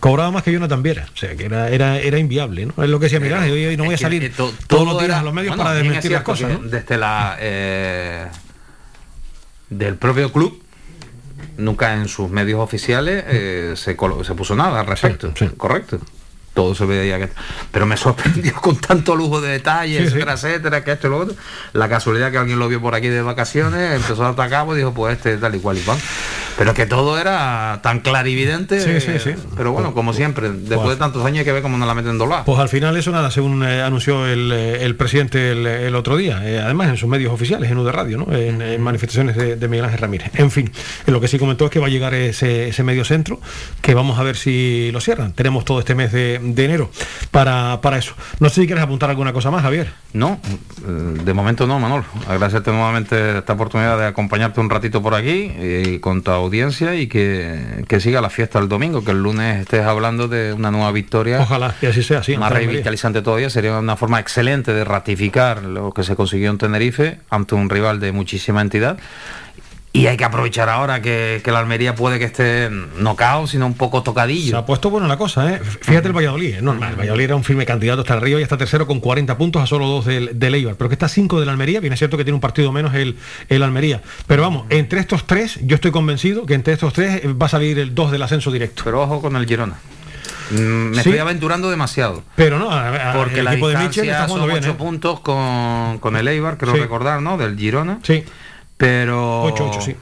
Cobraba más que Jonathan Viera, o sea que era, era, era inviable, ¿no? Es lo que decía Miguel Ángel, hoy, hoy no voy a salir que to- todos todo los días era- a los medios bueno, para desmentir es las cosas. Desde la. eh, del propio club. Nunca en sus medios oficiales eh, se, se puso nada al respecto. Correcto. Todo se veía que. Pero me sorprendió con tanto lujo de detalles, Sí, sí. etcétera, etcétera, que esto y lo otro. La casualidad que alguien lo vio por aquí de vacaciones, empezó a atacar, pues dijo, pues este tal y cual y cual. Pero que todo era tan clarividente. Sí, sí, sí. Pero bueno, como siempre, después de tantos años hay que ver cómo nos la meten doblada. Pues al final eso nada, según eh, anunció el, eh, el presidente el, el otro día, eh, además en sus medios oficiales, en UD Radio, ¿no? en, en manifestaciones de, de Miguel Ángel Ramírez. En fin, lo que sí comentó es que va a llegar ese, ese medio centro, que vamos a ver si lo cierran. Tenemos todo este mes de, de enero para, para eso. No sé si quieres apuntar alguna cosa más, Javier. No, eh, de momento no, Manol. Agradecerte nuevamente esta oportunidad de acompañarte un ratito por aquí y con tu audiencia y que, que siga la fiesta el domingo, que el lunes estés hablando de una nueva victoria. Ojalá que así sea, sí. Más revitalizante todavía, sería una forma excelente de ratificar lo que se consiguió en Tenerife ante un rival de muchísima entidad. Y hay que aprovechar ahora que, que la Almería puede que esté no caos, sino un poco tocadillo. Se ha puesto buena la cosa, ¿eh? Fíjate el Valladolid, es normal. El Valladolid era un firme candidato hasta arriba y está tercero con 40 puntos a solo dos del, del Eibar. Pero que está 5 del Almería, bien es cierto que tiene un partido menos el, el Almería. Pero vamos, entre estos tres, yo estoy convencido que entre estos tres eh, va a salir el 2 del ascenso directo. Pero ojo con el Girona. Mm, Me Sí. estoy aventurando demasiado. Pero no, a- a- Porque el la equipo de Michel está son jugando bien, ocho ¿eh? puntos con, con el Eibar, creo Sí. recordar, ¿no? Del Girona. Sí. Pero... Ocho, ocho, sí.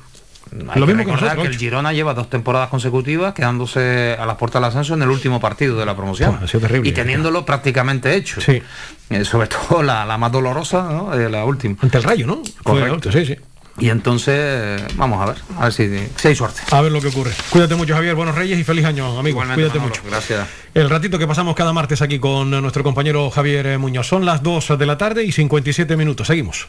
Hay Lo que mismo que recordar nosotros, que el Girona lleva dos temporadas consecutivas quedándose a las puertas del ascenso en el último partido de la promoción. Ha sido terrible. y teniéndolo prácticamente hecho. Sí. Eh, sobre todo la, la más dolorosa, ¿no? Eh, la última. Ante el Rayo, ¿no? Correcto. última, sí, sí. Y entonces, vamos a ver, a ver si, si hay suerte. A ver lo que ocurre. Cuídate mucho, Javier. Buenos Reyes y feliz año, amigo. Igualmente, Cuídate Manolo, mucho. Gracias. El ratito que pasamos cada martes aquí con nuestro compañero Javier eh, Muñoz. Son las 2 de la tarde y 57 minutos. Seguimos.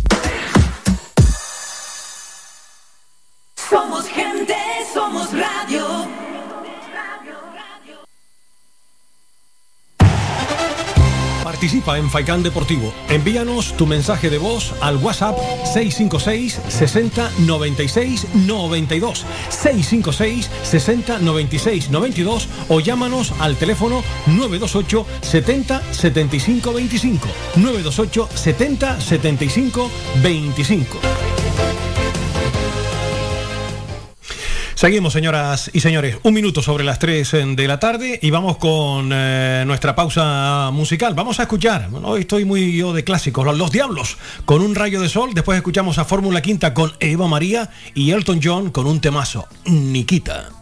Somos gente, somos radio. Participa en Faikán Deportivo. Envíanos tu mensaje de voz al WhatsApp 656 60 96 92 656 60 96 92 o llámanos al teléfono 928 70 75 25 928 70 75 25 Seguimos, señoras y señores. Un minuto sobre las 3 de la tarde y vamos con eh, nuestra pausa musical. Vamos a escuchar, bueno, hoy estoy muy yo de clásicos, Los, Los Diablos con un rayo de sol. Después escuchamos a Fórmula Quinta con Eva María y Elton John con un temazo, Nikita.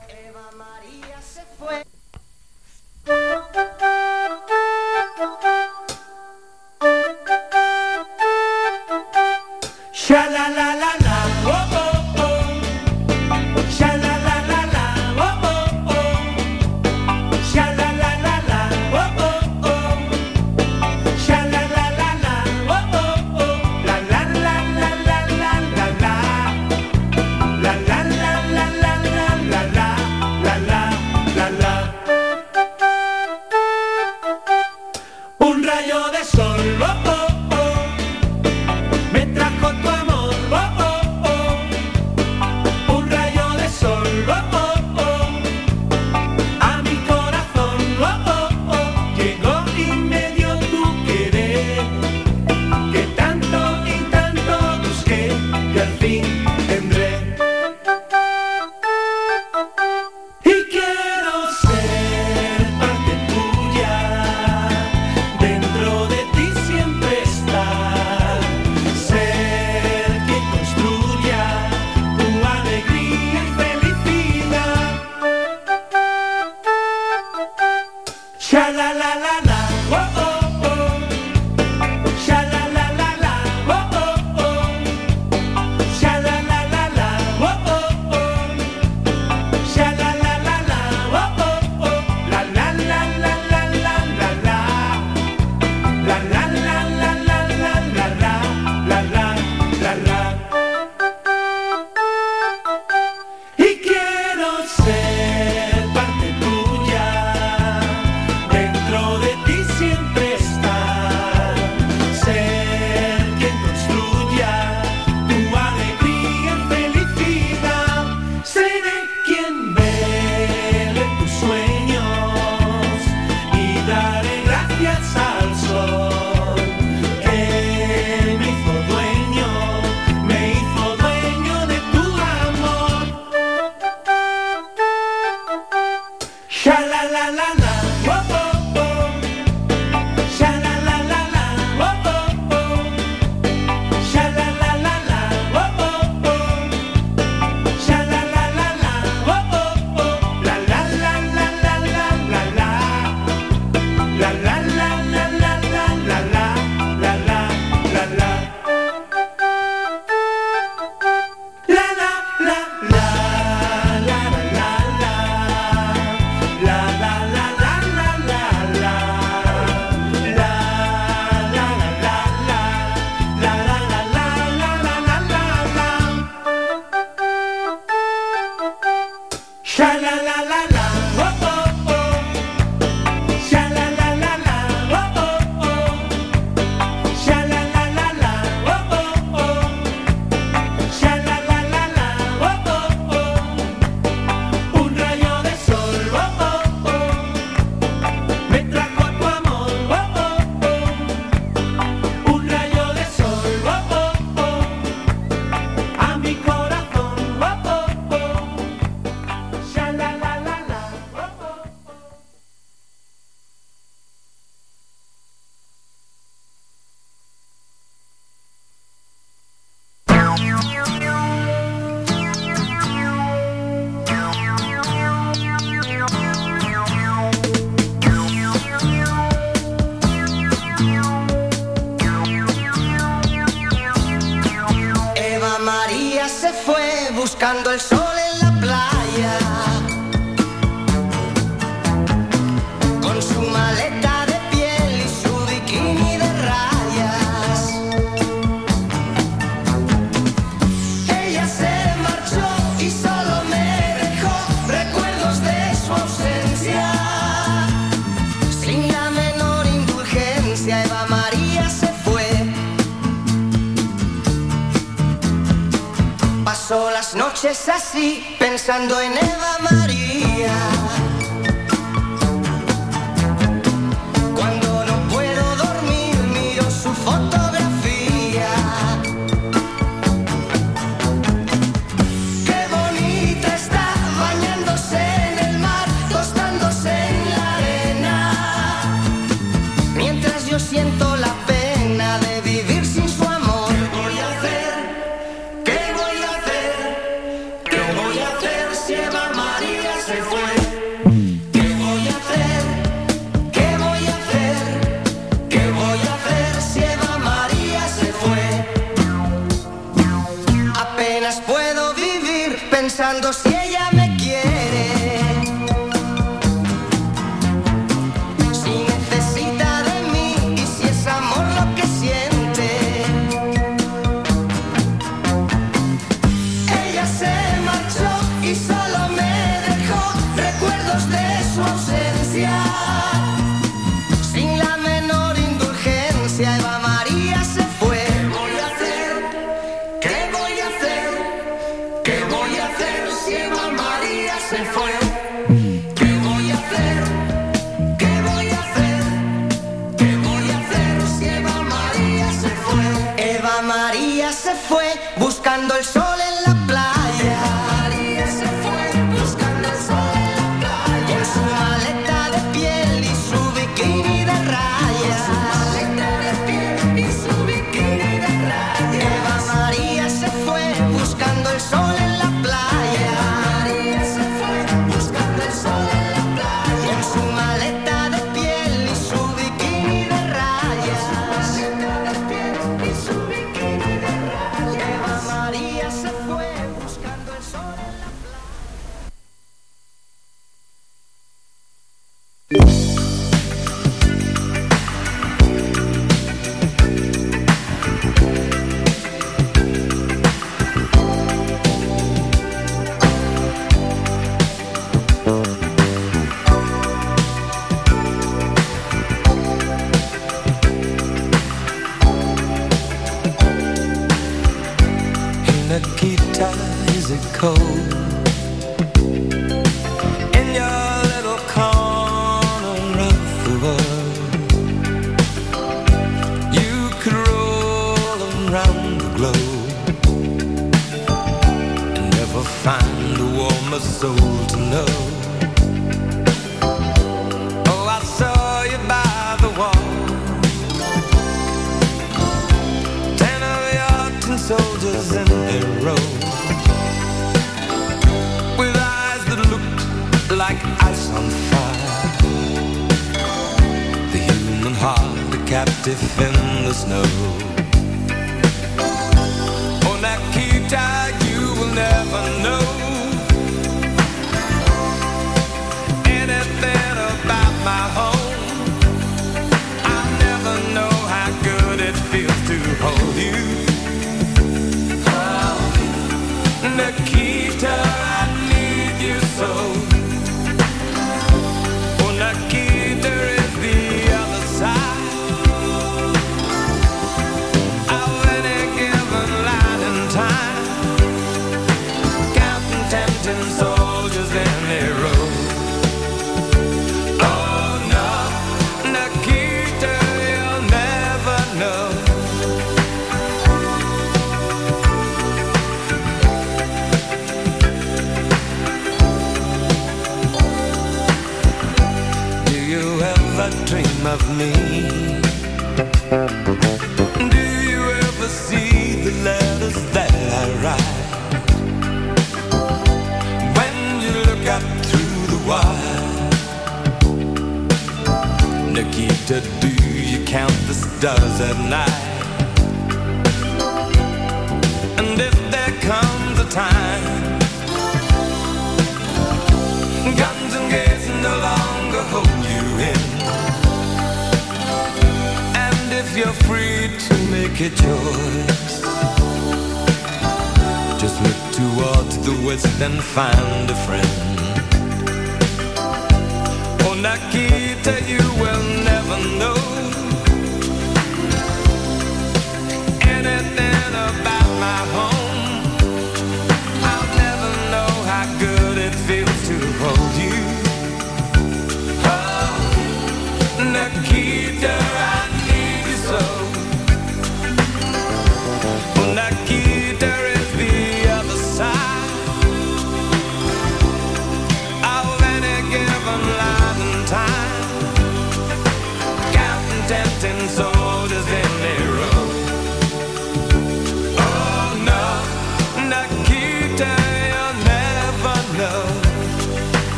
Pensando en Eva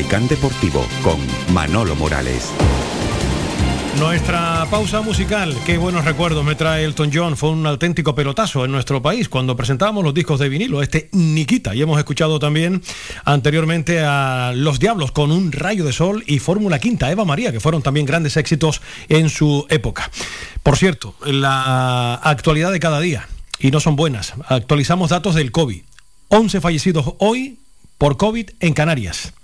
Faikán Deportivo con Manolo Morales. Nuestra pausa musical, qué buenos recuerdos me trae Elton John, fue un auténtico pelotazo en nuestro país cuando presentábamos los discos de vinilo, este Nikita, y hemos escuchado también anteriormente a Los Diablos con un rayo de sol y Fórmula Quinta, Eva María, que fueron también grandes éxitos en su época. Por cierto, la actualidad de cada día, y no son buenas, actualizamos datos del COVID, 11 fallecidos hoy por COVID en Canarias.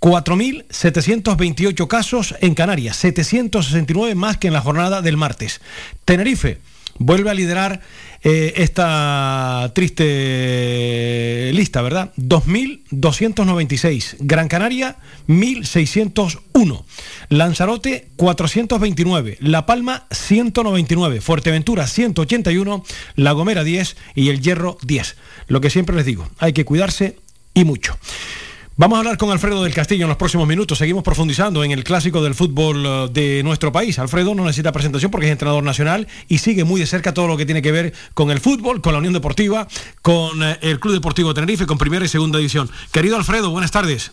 4.728 casos en Canarias, 769 más que en la jornada del martes. Tenerife vuelve a liderar eh, esta triste lista, ¿verdad? 2.296. Gran Canaria, 1.601. Lanzarote, 429. La Palma, 199. Fuerteventura, 181. La Gomera, 10. Y el Hierro, 10. Lo que siempre les digo, hay que cuidarse y mucho. Vamos a hablar con Alfredo del Castillo en los próximos minutos. Seguimos profundizando en el clásico del fútbol eh, de nuestro país. Alfredo no necesita presentación porque es entrenador nacional y sigue muy de cerca todo lo que tiene que ver con el fútbol, con la Unión Deportiva, con eh, el Club Deportivo Tenerife, con primera y segunda división. Querido Alfredo, buenas tardes.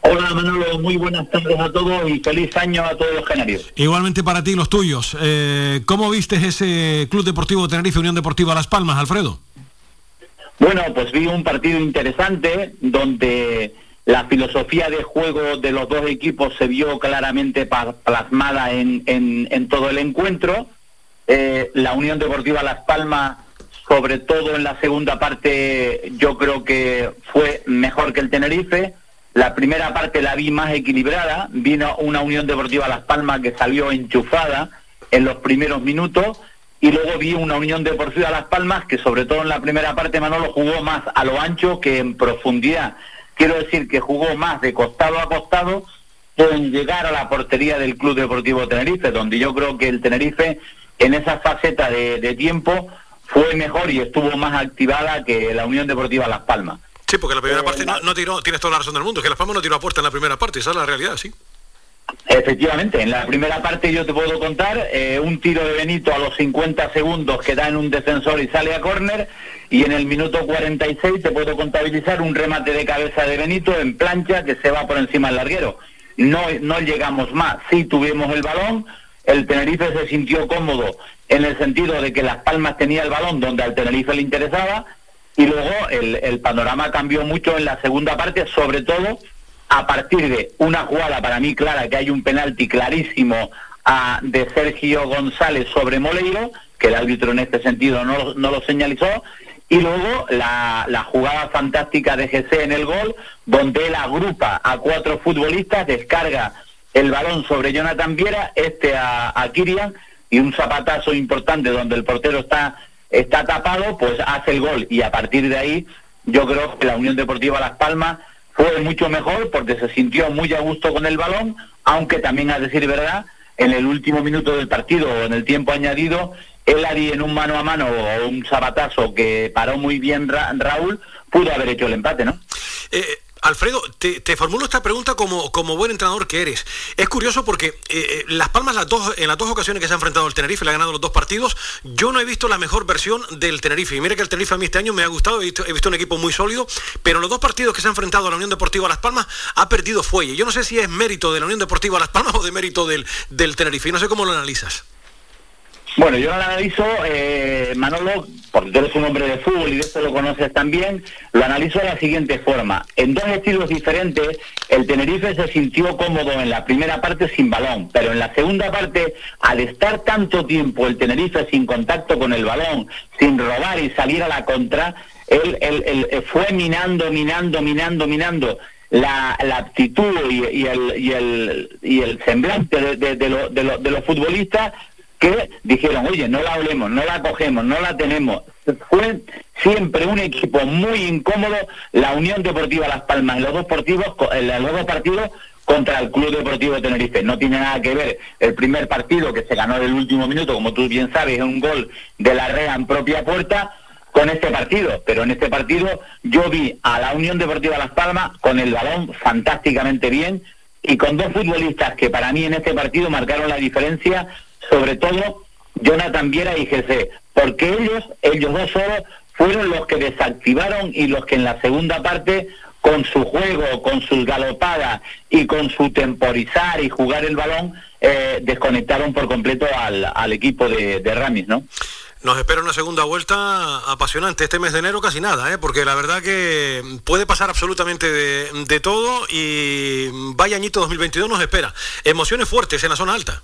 Hola Manolo, muy buenas tardes a todos y feliz año a todos los canarios. Igualmente para ti y los tuyos. Eh, ¿Cómo viste ese Club Deportivo Tenerife, Unión Deportiva Las Palmas, Alfredo? Bueno, pues vi un partido interesante donde la filosofía de juego de los dos equipos se vio claramente plasmada en todo el encuentro. Eh, la Unión Deportiva Las Palmas, sobre todo en la segunda parte, yo creo que fue mejor que el Tenerife. La primera parte la vi más equilibrada. Vino una Unión Deportiva Las Palmas que salió enchufada en los primeros minutos. Y luego vi una Unión Deportiva Las Palmas que sobre todo en la primera parte Manolo jugó más a lo ancho que en profundidad. Quiero decir que jugó más de costado a costado en llegar a la portería del Club Deportivo Tenerife, donde yo creo que el Tenerife en esa faceta de, de tiempo fue mejor y estuvo más activada que la Unión Deportiva Las Palmas. Sí, porque la primera parte no, no tiró, tienes toda la razón del mundo, que Las Palmas no tiró a puerta en la primera parte, esa es la realidad, sí. Efectivamente, en la primera parte yo te puedo contar eh, un tiro de Benito a los 50 segundos que da en un defensor y sale a córner y en el minuto 46 te puedo contabilizar un remate de cabeza de Benito en plancha que se va por encima del larguero. No, no llegamos más, sí tuvimos el balón, el Tenerife se sintió cómodo en el sentido de que Las Palmas tenía el balón donde al Tenerife le interesaba y luego el, el panorama cambió mucho en la segunda parte, sobre todo a partir de una jugada para mí clara, que hay un penalti clarísimo a- de Sergio González sobre Moleiro, que el árbitro en este sentido no, no lo señalizó, y luego la, la jugada fantástica de GC en el gol, donde él agrupa a cuatro futbolistas, descarga el balón sobre Jonathan Viera, este a, a Kirian, y un zapatazo importante donde el portero está, está tapado, pues hace el gol. Y a partir de ahí, yo creo que la Unión Deportiva Las Palmas fue mucho mejor porque se sintió muy a gusto con el balón, aunque también a decir verdad, en el último minuto del partido o en el tiempo añadido, el Ari en un mano a mano o un sabatazo que paró muy bien Ra- Raúl, pudo haber hecho el empate, ¿no? Eh, Alfredo, te, formulo esta pregunta como, como buen entrenador que eres. Es curioso porque eh, eh, Las Palmas las dos, en las dos ocasiones que se ha enfrentado el Tenerife, le ha ganado los dos partidos, yo no he visto la mejor versión del Tenerife. Y mira que el Tenerife a mí este año me ha gustado, he visto, un equipo muy sólido, pero los dos partidos que se ha enfrentado a la Unión Deportiva Las Palmas ha perdido fuelle. Yo no sé si es mérito de la Unión Deportiva Las Palmas o de mérito del, del Tenerife. Y no sé cómo lo analizas. Bueno, yo lo analizo, eh, Manolo, porque tú eres un hombre de fútbol y de esto lo conoces también, lo analizo de la siguiente forma. En dos estilos diferentes, el Tenerife se sintió cómodo en la primera parte sin balón, pero en la segunda parte, al estar tanto tiempo el Tenerife sin contacto con el balón, sin robar y salir a la contra, él, él- eh, fue minando, minando, minando, minando la, la aptitud y, el, y, el, y el semblante de, de- de los futbolistas que dijeron, oye, no la olemos, no la cogemos, no la tenemos. Fue siempre un equipo muy incómodo la Unión Deportiva Las Palmas en los dos partidos, co- en los dos partidos contra el Club Deportivo Tenerife. No tiene nada que ver el primer partido que se ganó en el último minuto, como tú bien sabes, es un gol de la Rea en propia puerta con este partido, pero en este partido yo vi a la Unión Deportiva Las Palmas con el balón fantásticamente bien y con dos futbolistas que para mí en este partido marcaron la diferencia, sobre todo Jonathan Viera y GC, porque ellos, ellos dos solos, fueron los que desactivaron y los que en la segunda parte, con su juego, con sus galopadas y con su temporizar y jugar el balón, eh, desconectaron por completo al, al equipo de, Ramis, ¿no? Nos espera una segunda vuelta apasionante. Este mes de enero casi nada, ¿eh? porque la verdad que puede pasar absolutamente de, de todo y vaya añito 2022 nos espera. Emociones fuertes en la zona alta.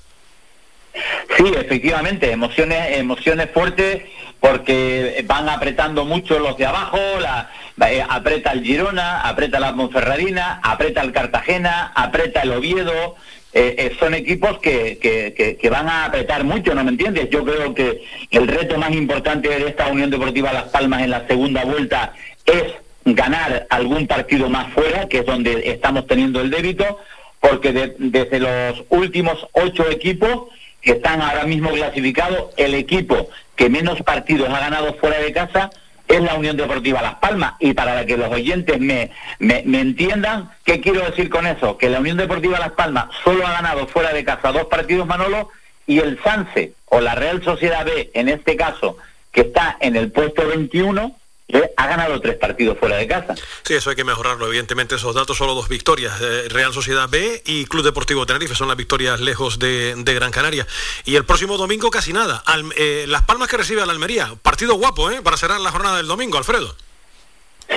Sí, efectivamente, emociones, emociones fuertes porque van apretando mucho los de abajo, la, eh, aprieta el Girona, aprieta la Monferradina, aprieta el Cartagena, aprieta el Oviedo, eh, eh, son equipos que, que, que- que van a apretar mucho, ¿no me entiendes? Yo creo que el reto más importante de esta Unión Deportiva Las Palmas en la segunda vuelta es ganar algún partido más fuera, que es donde estamos teniendo el débito, porque de- desde los últimos ocho equipos que están ahora mismo clasificados, el equipo que menos partidos ha ganado fuera de casa es la Unión Deportiva Las Palmas. Y para que los oyentes me, me, me entiendan, ¿qué quiero decir con eso? Que la Unión Deportiva Las Palmas solo ha ganado fuera de casa dos partidos, Manolo, y el Sanse o la Real Sociedad B, en este caso, que está en el puesto 21, eh, ha ganado tres partidos fuera de casa. Sí, eso hay que mejorarlo, evidentemente esos datos, solo dos victorias, eh, Real Sociedad B y Club Deportivo Tenerife, son las victorias lejos de, de Gran Canaria. Y el próximo domingo casi nada, Al- eh, Las Palmas que recibe a la Almería, partido guapo, ¿eh? Para cerrar la jornada del domingo, Alfredo.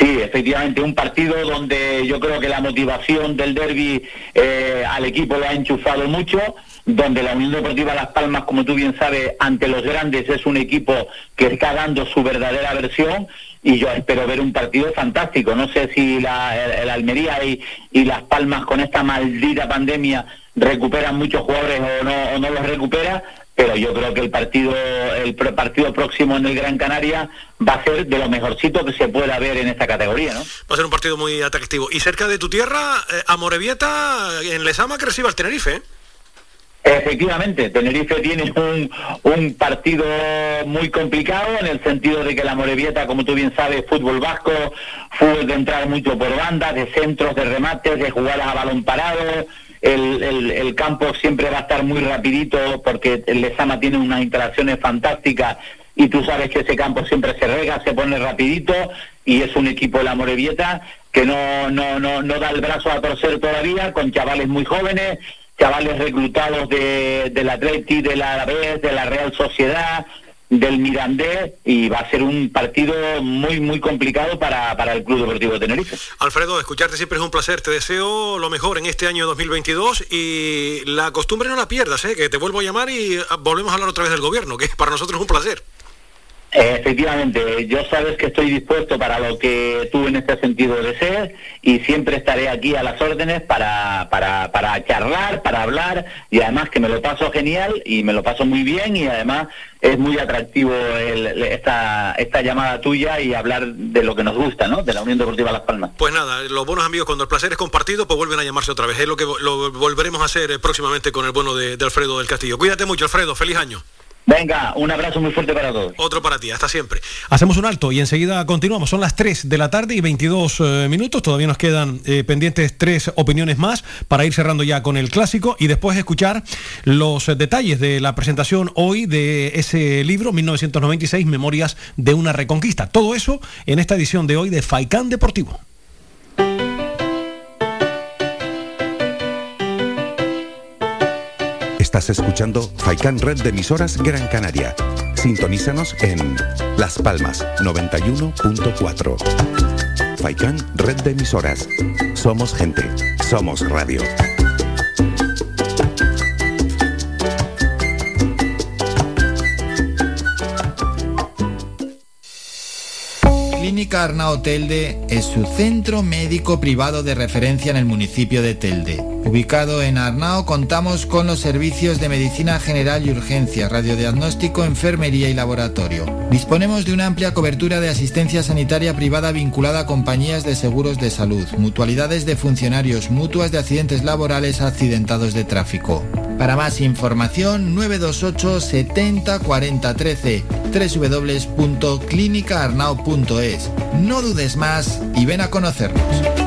Sí, efectivamente, un partido donde yo creo que la motivación del derby eh, al equipo lo ha enchufado mucho, donde la Unión Deportiva Las Palmas, como tú bien sabes, ante los grandes es un equipo que está dando su verdadera versión y yo espero ver un partido fantástico. No sé si la, el- el Almería y, y Las Palmas con esta maldita pandemia recuperan muchos jugadores o no, no los recupera, pero yo creo que el partido el partido próximo en el Gran Canaria va a ser de lo mejorcito que se pueda ver en esta categoría, ¿no? Va a ser un partido muy atractivo. Y cerca de tu tierra, eh, Amorebieta, en Lesama, que recibe al Tenerife, ¿eh? Efectivamente, Tenerife tiene un, un partido muy complicado en el sentido de que la Morevieta, como tú bien sabes, fútbol vasco, fútbol de entrar mucho por bandas, de centros, de remates, de jugadas a balón parado. El, el- campo siempre va a estar muy rapidito porque el Lezama tiene unas instalaciones fantásticas y tú sabes que ese campo siempre se rega, se pone rapidito y es un equipo de la Morevieta que no, no, no, no da el brazo a torcer todavía, con chavales muy jóvenes, chavales reclutados de, del Atleti, de la Alavés, de la Real Sociedad, del Mirandés, y va a ser un partido muy, muy complicado para, para el Club Deportivo de Tenerife. Alfredo, escucharte siempre es un placer. Te deseo lo mejor en este año 2022 y la costumbre no la pierdas, ¿eh? que te vuelvo a llamar y ah, volvemos a hablar otra vez del gobierno, que para nosotros es un placer. Eh, Efectivamente, yo sabes que estoy dispuesto para lo que tú en este sentido desees y siempre estaré aquí a las órdenes para, para, para charlar, para hablar y además que me lo paso genial y me lo paso muy bien y además es muy atractivo el- esta, esta llamada tuya y hablar de lo que nos gusta, ¿no? De la Unión Deportiva Las Palmas. Pues nada, los buenos amigos, cuando el placer es compartido, pues vuelven a llamarse otra vez. Es lo que lo volveremos a hacer eh, próximamente con el bueno de, de Alfredo del Castillo. Cuídate mucho, Alfredo. Feliz año. Venga, un abrazo muy fuerte para todos. Otro para ti, hasta siempre. Hacemos un alto y enseguida continuamos. Son las 3 de la tarde y 22 eh, minutos. Todavía nos quedan eh, pendientes tres opiniones más para ir cerrando ya con el clásico y después escuchar los detalles de la presentación hoy de ese libro 1996, Memorias de una Reconquista. Todo eso en esta edición de hoy de Faicán Deportivo. Estás escuchando Faikan Red de emisoras Gran Canaria. Sintonízanos en Las Palmas 91.4. Faikan Red de emisoras. Somos gente. Somos radio. Clínica Arnao Telde es su centro médico privado de referencia en el municipio de Telde. Ubicado en Arnao contamos con los servicios de medicina general y urgencia, radiodiagnóstico, enfermería y laboratorio. Disponemos de una amplia cobertura de asistencia sanitaria privada vinculada a compañías de seguros de salud, mutualidades de funcionarios, mutuas de accidentes laborales accidentados de tráfico. Para más información 928 70 40 13 www.clinicaarnao.es. No dudes más y ven a conocernos.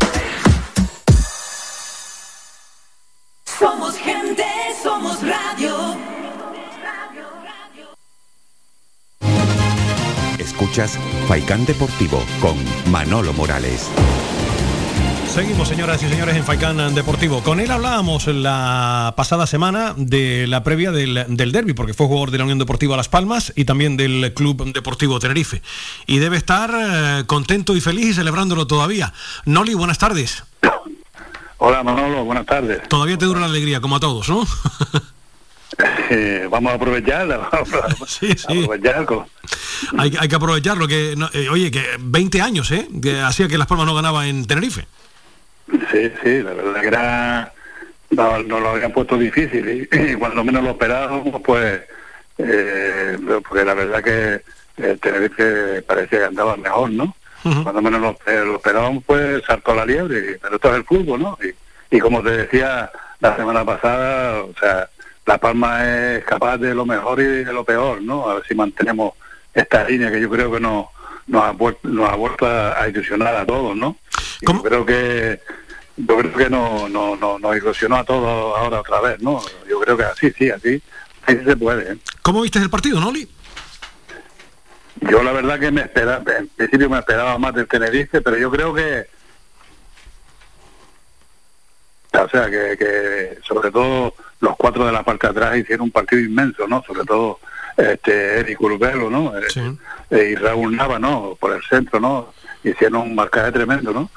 Escuchas Faikán Deportivo con Manolo Morales. Seguimos, señoras y señores, en Faikán Deportivo. Con él hablábamos la pasada semana de la previa del, del derby, porque fue jugador de la Unión Deportiva Las Palmas y también del Club Deportivo Tenerife. Y debe estar eh, contento y feliz y celebrándolo todavía. Noli, buenas tardes. Hola Manolo, buenas tardes. Todavía te dura la alegría, como a todos, ¿no? Eh, vamos a aprovecharla, vamos a sí, sí. aprovechar hay, hay que aprovecharlo. Que, no- eh, oye, que 20 años, ¿eh? Que hacía que Las Palmas no ganaba en Tenerife. Sí, sí, la verdad que era, no, no lo habían puesto difícil y, y cuando menos lo esperábamos, pues, eh, porque la verdad que eh, Tenerife parecía que andaba mejor, ¿no? Cuando menos lo, lo esperábamos, pues saltó la liebre, pero esto es el fútbol, ¿no? Y, y como te decía la semana pasada, o sea, La Palma es capaz de lo mejor y de lo peor, ¿no? A ver si mantenemos esta línea que yo creo que nos, nos, ha, vuel- nos ha vuelto a, a ilusionar a todos, ¿no? Y Yo creo que yo creo que no, no, no, nos ilusionó a todos ahora otra vez, ¿no? Yo creo que así, sí, así, así se puede. ¿eh? ¿Cómo viste el partido, Noli? Yo la verdad que me esperaba, en principio me esperaba más del Tenerife, pero yo creo que, o sea, que, que sobre todo los cuatro de la parte de atrás hicieron un partido inmenso, ¿no? Sobre todo este Eric Urbelo, ¿no? Eh, eh, y Raúl Nava, ¿no? Por el centro, ¿no? Hicieron un marcaje tremendo, ¿no?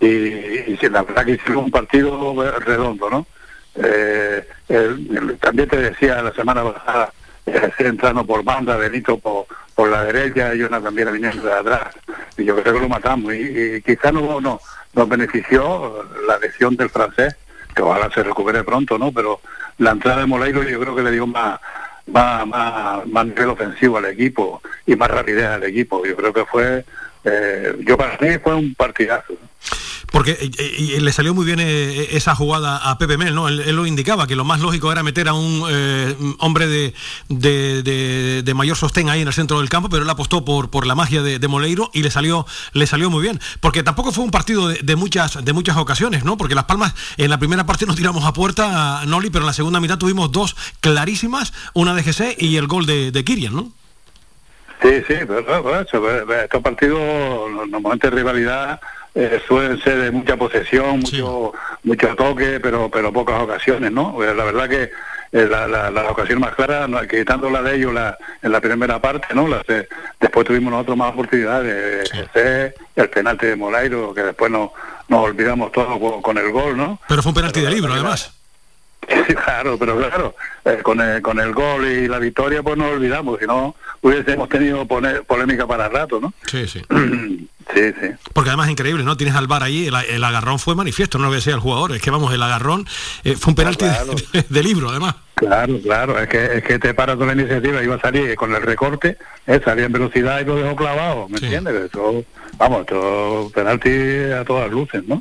Y, y la verdad que hicieron un partido redondo, ¿no? Eh, el- también te decía la semana pasada, eh, entrando por banda, Benito por, por la derecha, y una también viniendo de atrás. Y yo creo que lo matamos. Y, y quizás no, no nos benefició la lesión del francés, que ojalá se recupere pronto, ¿no? Pero la entrada de Moleiro yo creo que le dio más, más, más, más nivel ofensivo al equipo y más rapidez al equipo. Yo creo que fue, eh, yo para mí fue un partidazo. Porque eh, eh, y le salió muy bien eh, esa jugada a Pepe Mel, ¿no? Él, lo indicaba, que lo más lógico era meter a un hombre de, de, mayor sostén ahí en el centro del campo, pero él apostó por, por la magia de, Moleiro y le salió, le salió muy bien. Porque tampoco fue un partido de, muchas, de muchas ocasiones, ¿no? Porque Las Palmas en la primera parte nos tiramos a puerta, a Noli, pero en la segunda mitad tuvimos dos clarísimas, una de GC y el gol de, de Kirian, ¿no? Sí, sí, pero, pero, pero estos partidos, no- normalmente rivalidad, eh, suelen ser de mucha posesión, mucho mucho toque, pero pero pocas ocasiones, ¿no? Eh, La verdad que eh, la, la, la ocasión más clara, no, quitando la de ellos la, en la primera parte, ¿no? Las de- después tuvimos nosotros más oportunidades, ese, el penalti de Molairo, que después nos, nos olvidamos todos con, con el gol, ¿no? Pero fue un penalti de libro, además. Sí, claro, pero claro, eh, con, el, con el gol y la victoria pues nos olvidamos, si no hubiésemos tenido polémica para rato, ¿no? Sí, sí. sí, sí. Porque además es increíble, ¿no? Tienes al bar ahí, el, el agarrón fue manifiesto, no lo que sea el jugador, es que vamos, el agarrón eh, fue un penalti Claro. de, de libro, además. Claro, claro, es que, es que te para toda la iniciativa, iba a salir con el recorte, eh, salía en velocidad y lo dejó clavado, ¿me entiendes? Eso, vamos, todo penalti a todas luces, ¿no?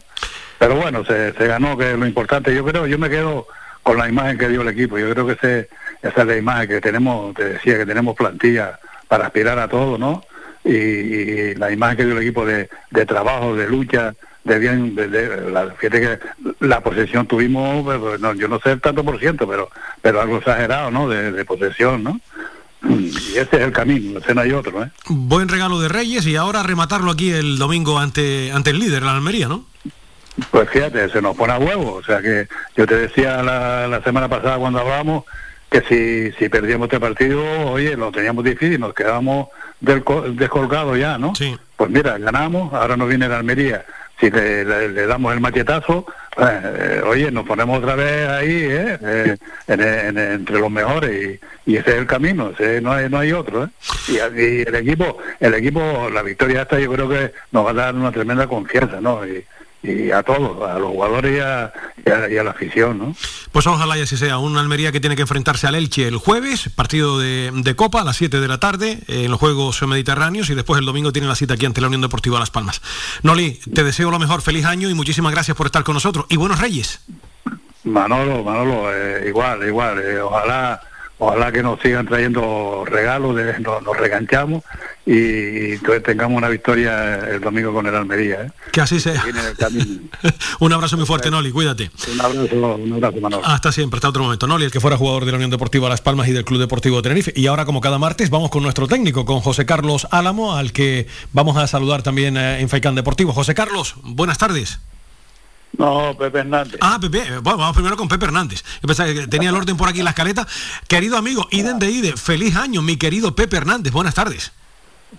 Pero bueno, se, se ganó, que es lo importante. Yo creo, yo me quedo con la imagen que dio el equipo. Yo creo que ese, esa es la imagen que tenemos, te decía que tenemos plantilla para aspirar a todo, ¿no? Y, y la imagen que dio el equipo de, de trabajo, de lucha, de bien, de, de- la, fíjate que la posesión tuvimos, no, yo no sé el tanto por ciento, pero, pero algo exagerado, ¿no? De, de posesión, ¿no? Y ese es el camino, ese no hay otro, ¿eh? Buen regalo de Reyes y ahora rematarlo aquí el domingo ante, ante el líder, la Almería, ¿no? Pues fíjate, se nos pone a huevo. O sea que yo te decía la, la semana pasada cuando hablábamos que si, si perdíamos este partido, oye, lo teníamos difícil, nos quedamos del, descolgados ya, ¿no? Sí. Pues mira, ganamos, ahora nos viene la Almería. Si le, le- le damos el machetazo, eh, oye, nos ponemos otra vez ahí, ¿eh? Eh, en- en- entre los mejores y, y ese es el camino, ese no hay, no hay otro, ¿eh? Y, y el equipo, el equipo, la victoria esta yo creo que nos va a dar una tremenda confianza, ¿no? Y, y a todos, a los jugadores y a, y a- y a la afición, ¿no? Pues ojalá y así sea. Una Almería que tiene que enfrentarse al Elche el jueves, partido de, de Copa a las 7 de la tarde eh, en los Juegos Mediterráneos y después el domingo tiene la cita aquí ante la Unión Deportiva Las Palmas. Noli, te deseo lo mejor, feliz año y muchísimas gracias por estar con nosotros. Y buenos reyes. Manolo, Manolo, eh, igual, igual, eh, ojalá, ojalá que nos sigan trayendo regalos, de, nos, nos reganchamos y que tengamos una victoria el domingo con el Almería. ¿eh? Que así sea. Un abrazo muy fuerte, Noli, cuídate. Un abrazo, un abrazo, Manolo. Hasta siempre, hasta otro momento. Noli, el que fuera jugador de la Unión Deportiva Las Palmas y del Club Deportivo Tenerife. Y ahora, como cada martes, vamos con nuestro técnico, con José Carlos Álamo, al que vamos a saludar también eh, en Faicán Deportivo. José Carlos, buenas tardes. No, Pepe Hernández. Ah, Pepe, eh, bueno, vamos primero con Pepe Hernández. Yo pensaba que tenía el orden por aquí en la escaleta. Querido amigo, Iden de Ide, feliz año, mi querido Pepe Hernández. Buenas tardes.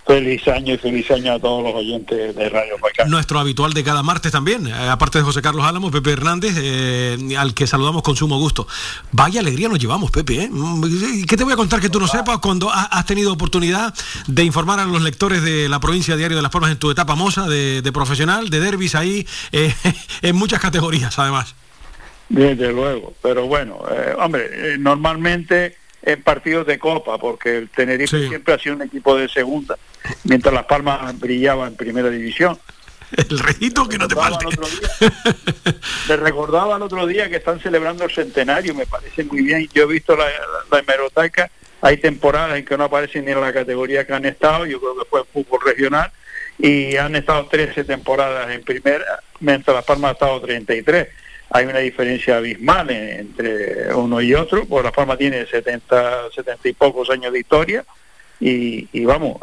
Feliz año y feliz año a todos los oyentes de Radio Faicán. Nuestro habitual de cada martes también, eh, aparte de José Carlos Álamos, Pepe Hernández, eh, al que saludamos con sumo gusto. Vaya alegría nos llevamos, Pepe. ¿eh? Mm, ¿Qué te voy a contar que tú no sepas cuando ha- has tenido oportunidad de informar a los lectores de la provincia Diario de Las Palmas en tu etapa moza de, de profesional, de derbis ahí, eh, en muchas categorías además? Desde luego, pero bueno, eh, hombre, eh, normalmente en partidos de Copa, porque el Tenerife siempre ha sido un equipo de segunda, mientras Las Palmas brillaba en primera división. El rejito que no te falte. Les recordaba el otro día que están celebrando el centenario, me parece muy bien. Yo he visto la, la, la hemeroteca, hay temporadas en que no aparecen ni en la categoría que han estado, yo creo que fue fútbol regional, y han estado 13 temporadas en primera, mientras Las Palmas ha estado 33. Hay una diferencia abismal en- entre uno y otro, porque Las Palmas tiene 70, 70 y pocos años de historia, y, vamos,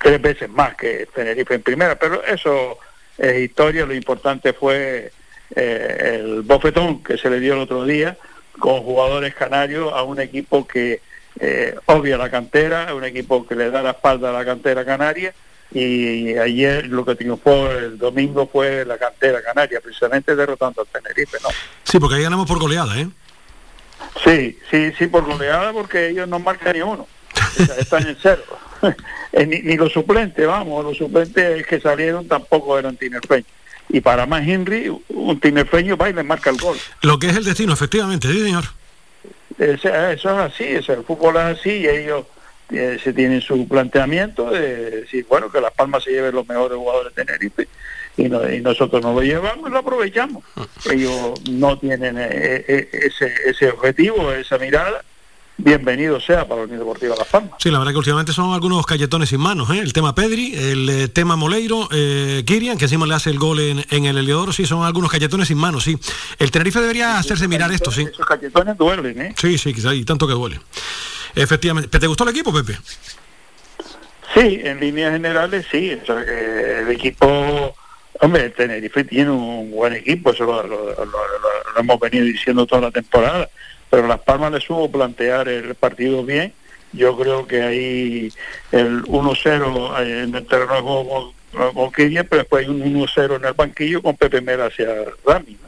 tres veces más que Tenerife en primera, pero eso es historia, lo importante fue eh, el bofetón que se le dio el otro día con jugadores canarios a un equipo que eh, obvia la cantera, un equipo que le da la espalda a la cantera canaria y ayer lo que triunfó el domingo fue la cantera canaria, precisamente derrotando al Tenerife, ¿no? Sí, porque ahí ganamos por goleada, ¿eh? Sí, sí, sí, por goleada porque ellos no marcan ni uno. Están en cero. Eh, ni, ni los suplentes, vamos, los suplentes que salieron tampoco eran tinerfeños. Y para más Henry, un tinerfeño va y le marca el gol. Lo que es el destino, efectivamente, sí, señor. Eso es así, el fútbol es así y ellos eh, se tienen su planteamiento de decir, bueno, que Las Palmas se lleven los mejores jugadores de Tenerife y, no- y nosotros nos lo llevamos y lo aprovechamos. Ellos no tienen eh, eh, ese, ese objetivo, esa mirada. Bienvenido sea para la Unión Deportiva Las Palmas. Sí, la verdad que últimamente son algunos calletones sin manos, ¿eh? El tema Pedri, el eh, tema Moleiro, eh, Kirian, que encima le hace el gol en, en el Heliodoro, sí, son algunos calletones sin manos, sí. El Tenerife debería hacerse mirar esto, sí. Esos cachetones duelen, ¿eh? Sí, sí, quizá, y tanto que duele. Efectivamente. ¿Te gustó el equipo, Pepe? Sí, en líneas generales sí. El equipo, hombre, Tenerife tiene un buen equipo, eso lo, hemos venido diciendo toda la temporada, pero Las Palmas le supo plantear el partido bien. Yo creo que ahí el 1-0 en el terreno con, con pero después hay un 1-0 en el banquillo con Pepe Mera hacia Rami, ¿no?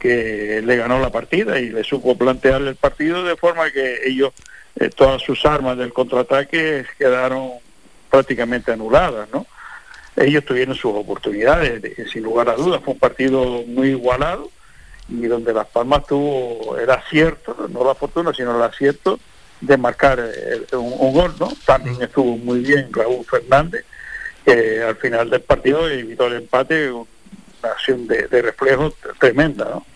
que le ganó la partida y le supo plantear el partido de forma que ellos, eh, todas sus armas del contraataque quedaron prácticamente anuladas, ¿no? Ellos tuvieron sus oportunidades, de- sin lugar a dudas, fue un partido muy igualado y donde Las Palmas tuvo el acierto, no la fortuna, sino el acierto de marcar eh, un, un gol, ¿no? También estuvo muy bien Raúl Fernández, que al final del partido evitó el empate, una acción de, de reflejo tremenda, ¿no?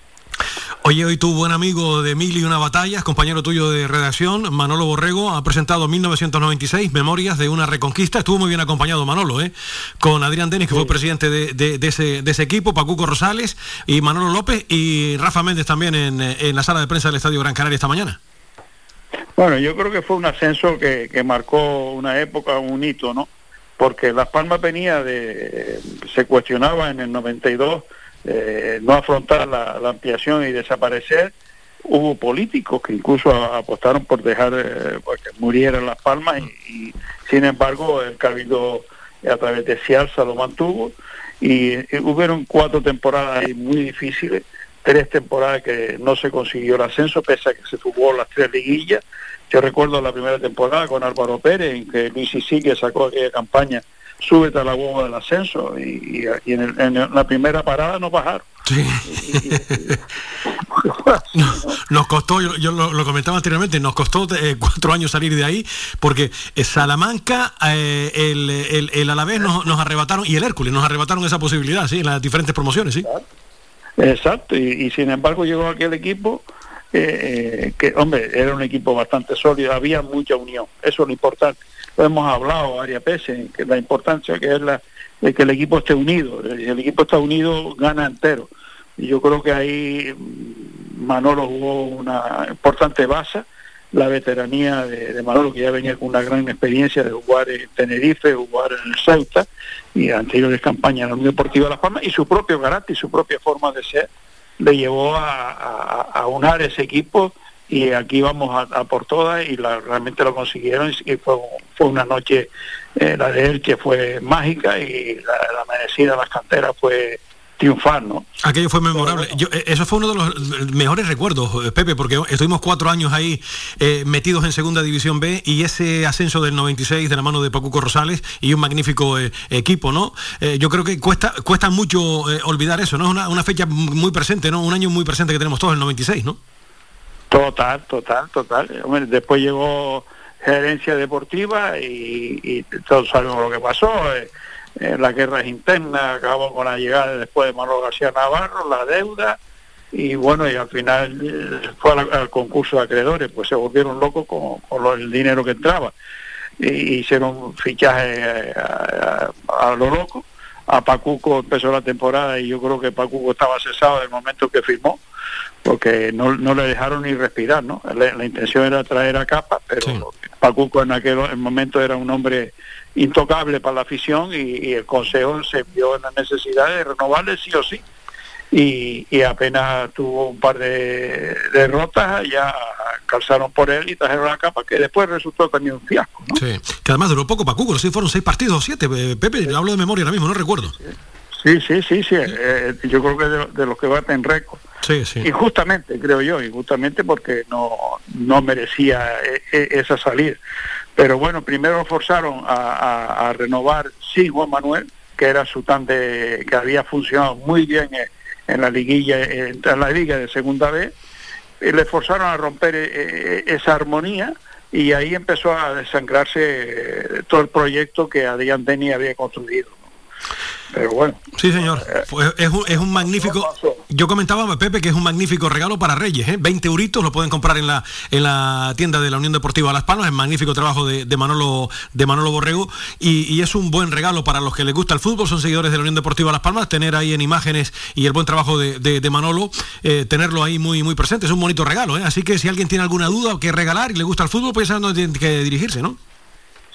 Oye, hoy tu buen amigo de Mil y una batallas, compañero tuyo de redacción, Manolo Borrego, ha presentado 1996, Memorias de una reconquista. Estuvo muy bien acompañado Manolo, ¿eh? Con Adrián Denis, que fue presidente de, de- de ese, de ese equipo, Pacuco Rosales y Manolo López y Rafa Méndez también en, en la sala de prensa del Estadio Gran Canaria esta mañana. Bueno, yo creo que fue un ascenso que, que marcó una época, un hito, ¿no? Porque Las Palmas venía de, se cuestionaba en el 92 eh, no afrontar la, ampliación y desaparecer. Hubo políticos que incluso apostaron por dejar eh, pues, que murieran Las Palmas y, y, sin embargo el Cabildo a través de Cialza lo mantuvo y, eh, hubieron cuatro temporadas muy difíciles, tres temporadas que no se consiguió el ascenso pese a que se jugó las tres liguillas. Yo recuerdo la primera temporada con Álvaro Pérez en que Luis Isique sacó aquella campaña súbete a la hueva del ascenso y, y- y en, el- en la primera parada no bajaron. Nos costó, yo, yo lo, lo comentaba anteriormente, nos costó eh, cuatro años salir de ahí, porque eh, Salamanca, eh, el, el, el Alavés nos, nos arrebataron, y el Hércules nos arrebataron esa posibilidad, sí, en las diferentes promociones, sí. Exacto, y, y sin embargo llegó aquel equipo eh, eh, que, hombre, era un equipo bastante sólido, había mucha unión, eso es lo importante. Hemos hablado varias veces, que la importancia que es la, de que el equipo esté unido. El equipo está unido, gana entero. Y yo creo que ahí mm, Manolo jugó una importante base, la veteranía de, de Manolo, que ya venía con una gran experiencia de jugar en Tenerife, jugar en el Ceuta y anteriores campañas en la Unión Deportiva Las Palmas, y su propio carácter y su propia forma de ser le llevó a, a, a unar ese equipo y aquí vamos a, a por todas y la, realmente lo consiguieron y fue, fue una noche eh, la de él que fue mágica y la, la merecida las canteras fue triunfar, ¿no? Aquello fue memorable. Yo, eh, eso fue uno de los mejores recuerdos, eh, Pepe, porque estuvimos cuatro años ahí eh, metidos en Segunda División B y ese ascenso del 96 de la mano de Pacuco Rosales y un magnífico eh, equipo, ¿no? Eh, yo creo que cuesta cuesta mucho olvidar eso, ¿no? Es una, una fecha muy presente, ¿no? Un año muy presente que tenemos todos, el 96, ¿no? Total, total, total. Después llegó gerencia deportiva y, todos sabemos lo que pasó. eh, eh, las guerras internas, acabó con la llegada después de Manolo García Navarro, la deuda, y bueno, y al final eh, fue al, concurso de acreedores, pues se volvieron locos con, el dinero que entraba. Hicieron fichajes eh, a, a- a lo loco. A Pacuco empezó la temporada y yo creo que Pacuco estaba cesado del momento que firmó, porque no, no le dejaron ni respirar, ¿no? La, la intención era traer a Capa, pero Pacuco en aquel momento era un hombre intocable para la afición y, y el consejo se vio en la necesidad de renovarle sí o sí. Y, y apenas tuvo un par de derrotas, ya calzaron por él y trajeron a Capa, que después resultó también un fiasco. Sí. Que además duró poco Pacuco, no si fueron seis partidos siete. eh, Pepe, yo hablo de memoria ahora mismo, no recuerdo. Sí, sí, sí, sí. eh, yo creo que de, de los que baten récord. Sí, sí. Y justamente, creo yo, y justamente porque no, no merecía eh, eh, esa salida. Pero bueno, primero forzaron a, a- a renovar, sí, Juan Manuel, que era su tan de, que había funcionado muy bien eh, en la liguilla, eh, en la liga de segunda vez, y le forzaron a romper eh, eh, esa armonía y ahí empezó a desangrarse eh, todo el proyecto que Adrián Deni había construido. ¿No? Pero bueno. Sí, señor. Fue- es, un, es un magnífico. Yo comentaba, Pepe, que es un magnífico regalo para Reyes. ¿eh? 20 euritos lo pueden comprar en la, en la tienda de la Unión Deportiva Las Palmas. Es magnífico trabajo de, de Manolo, de Manolo Borrego. Y, y es un buen regalo para los que les gusta el fútbol, son seguidores de la Unión Deportiva Las Palmas. Tener ahí en imágenes y el buen trabajo de, de- de Manolo, eh, tenerlo ahí muy, muy presente. Es un bonito regalo. ¿eh? Así que si alguien tiene alguna duda o que regalar y le gusta el fútbol, pues ya dónde tiene que dirigirse, ¿no?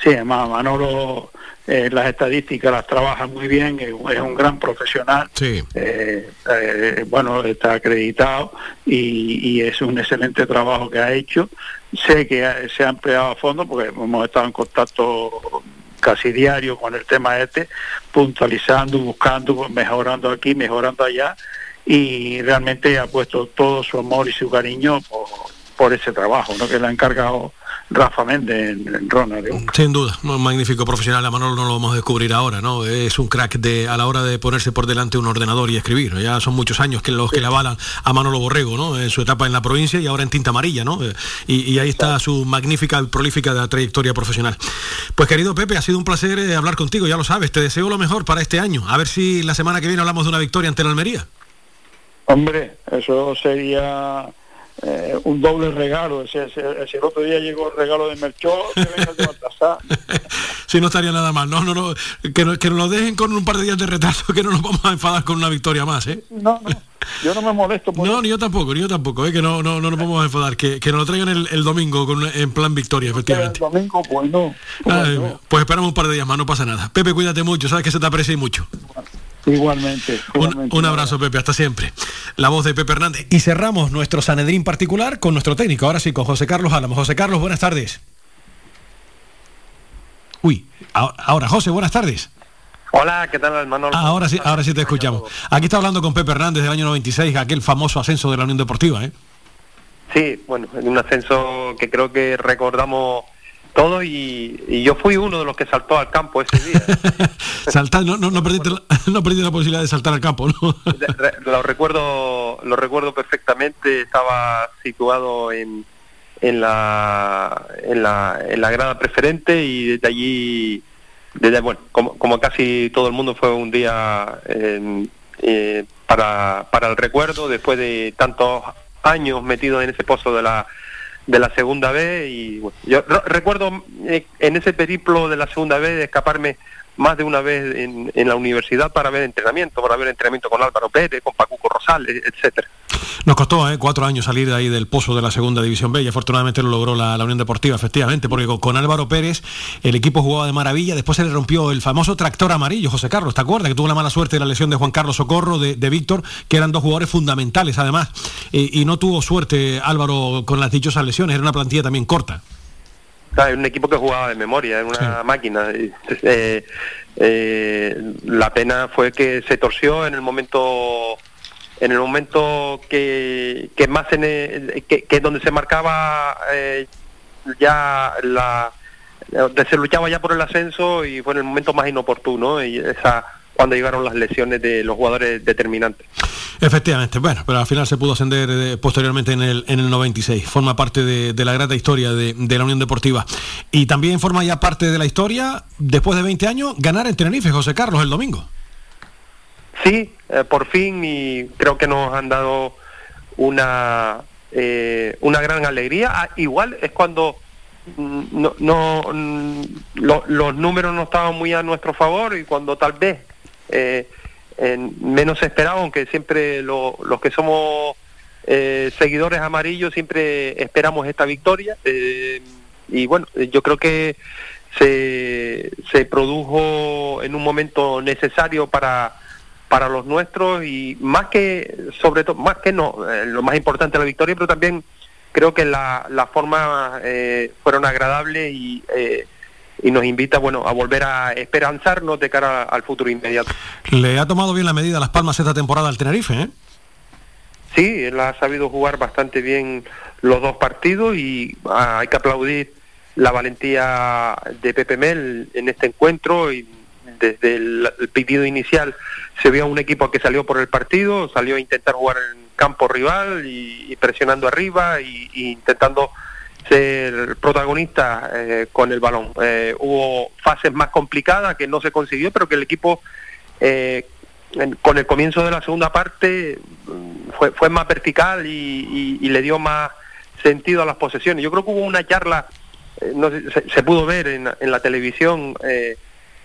Sí, además Manolo eh, las estadísticas las trabaja muy bien, es, un- es un gran profesional. Sí. Eh, eh, bueno, está acreditado y, y es un excelente trabajo que ha hecho. Sé que ha- se ha empleado a fondo porque hemos estado en contacto casi diario con el tema este, puntualizando, buscando, mejorando aquí, mejorando allá y realmente ha puesto todo su amor y su cariño por, por ese trabajo, ¿no? que le ha encargado Rafa Méndez en, en Rona de Uca. Sin duda, un magnífico profesional. A Manolo no lo vamos a descubrir ahora, ¿no? Es un crack de a la hora de ponerse por delante un ordenador y escribir. Ya son muchos años que los que le avalan a Manolo Borrego, ¿no? En su etapa en la provincia y ahora en tinta amarilla, ¿no? Eh, Y, y ahí está su magnífica y prolífica trayectoria profesional. Pues querido Pepe, ha sido un placer eh, hablar contigo, ya lo sabes. Te deseo lo mejor para este año. A ver si la semana que viene hablamos de una victoria ante la Almería. Hombre, eso sería eh, un doble regalo. Si el otro día llegó el regalo de Melchor, que venga de Baltasar. Si no estaría nada mal. No, no, no. Que, no- que nos lo dejen con un par de días de retraso, que no nos vamos a enfadar con una victoria más, ¿eh? No, no, yo no me molesto por No, ni yo tampoco, ni yo tampoco, ¿eh? que no, no, no nos vamos a enfadar, que, que nos lo traigan el, el domingo con, en plan victoria, el efectivamente. domingo, pues no. Ay, pues esperamos un par de días más, no pasa nada. Pepe, cuídate mucho, sabes que se te aprecia y mucho. Igualmente. Un, un abrazo, Pepe, hasta siempre. La voz de Pepe Hernández. Y cerramos nuestro Sanedrín particular con nuestro técnico, ahora sí, con José Carlos Álamo. José Carlos, buenas tardes. Uy, ahora, José, buenas tardes. Hola, ¿qué tal, Manolo? Ah, ahora sí, ahora sí te escuchamos. Aquí está hablando con Pepe Hernández del año 96, aquel famoso ascenso de la Unión Deportiva, ¿eh? Sí, bueno, en un ascenso que creo que recordamos todos y, y yo fui uno de los que saltó al campo ese día. Saltar, no, no, no, perdiste la, no perdiste la posibilidad de saltar al campo, ¿no? Lo recuerdo lo recuerdo perfectamente estaba situado en en la en la en la grada preferente y desde allí desde bueno como, como casi todo el mundo fue un día eh, eh, para para el recuerdo después de tantos años metidos en ese pozo de la de la segunda vez y yo recuerdo eh, en ese periplo de la segunda vez de escaparme más de una vez en, en la universidad para ver entrenamiento, para ver entrenamiento con Álvaro Pérez, con Pacuco Rosales, etcétera. Nos costó eh, cuatro años salir de ahí del pozo de la segunda división B y afortunadamente lo logró la, la Unión Deportiva, efectivamente, porque con, con Álvaro Pérez el equipo jugaba de maravilla, después se le rompió el famoso tractor amarillo, José Carlos, ¿te acuerdas? Que tuvo la mala suerte de la lesión de Juan Carlos Socorro, de, de Víctor, que eran dos jugadores fundamentales además, y no tuvo suerte Álvaro con las dichosas lesiones, era una plantilla también corta. Claro, era un equipo que jugaba de memoria, era una máquina. eh, eh, la pena fue que se torció en el momento en el momento que, que más en el- que, que donde se marcaba eh, ya la donde se luchaba ya por el ascenso y fue en el momento más inoportuno. Y esa cuando llegaron las lesiones de los jugadores determinantes. Efectivamente, bueno, pero al final se pudo ascender eh, posteriormente en el, en el 96. Forma parte de, de la grata historia de, de la Unión Deportiva. Y también forma ya parte de la historia, después de 20 años, ganar en Tenerife, José Carlos, el domingo. Sí, eh, por fin y creo que nos han dado una eh, una gran alegría. Ah, igual es cuando mm, no, no mm, lo- los números no estaban muy a nuestro favor y cuando tal vez eh, en- menos se esperaba, aunque siempre lo- los que somos eh, seguidores amarillos siempre esperamos esta victoria. eh, y bueno, yo creo que se, produjo en un momento necesario para para los nuestros y más que sobre todo más que no lo más importante la victoria pero también creo que la, la forma eh, fueron agradables y y nos invita bueno a volver a esperanzarnos de cara al futuro inmediato Le ha tomado bien la medida Las Palmas esta temporada al Tenerife, ¿eh? Sí, él ha sabido jugar bastante bien los dos partidos y ah, hay que aplaudir la valentía de Pepe Mel en este encuentro y desde el, el pedido inicial se vio a un equipo que salió por el partido, salió a intentar jugar en campo rival y, y presionando arriba y, y intentando ser protagonista eh, con el balón. Eh, hubo fases más complicadas que no se consiguió, pero que el equipo eh, con el comienzo de la segunda parte mm, fue, fue más vertical y, le dio más sentido a las posesiones. Yo creo que hubo una charla, eh, no se, se pudo ver en, en la televisión, eh,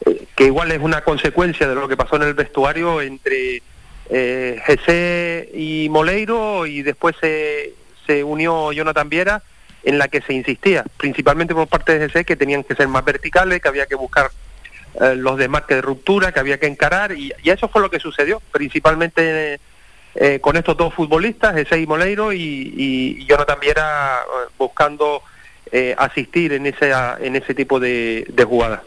eh, que igual es una consecuencia de lo que pasó en el vestuario entre eh, Jesse y Moleiro y después se, se unió Jonathan Viera en la que se insistía, principalmente por parte de Jesse, que tenían que ser más verticales, que había que buscar eh, los desmarques de ruptura, que había que encarar, y, y eso fue lo que sucedió, principalmente eh, con estos dos futbolistas, Jesse y Moleiro, y, y, Jonathan Viera eh, buscando eh, asistir en ese, en ese tipo de, de jugadas.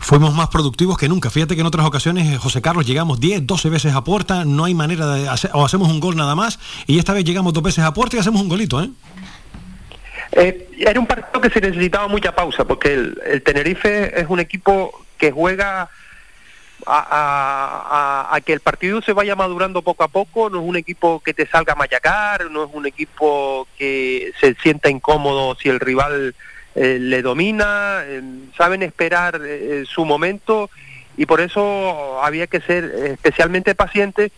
Fuimos más productivos que nunca. Fíjate que en otras ocasiones, José Carlos, llegamos 10, 12 veces a puerta, no hay manera de hacer, o hacemos un gol nada más, y esta vez llegamos dos veces a puerta y hacemos un golito, ¿eh? Eh, era un partido que se necesitaba mucha pausa, porque el, el Tenerife es un equipo que juega a, a- a- que el partido se vaya madurando poco a poco, no es un equipo que te salga a machacar, no es un equipo que se sienta incómodo si el rival eh, le domina, eh, saben esperar eh, su momento y por eso había que ser especialmente paciente,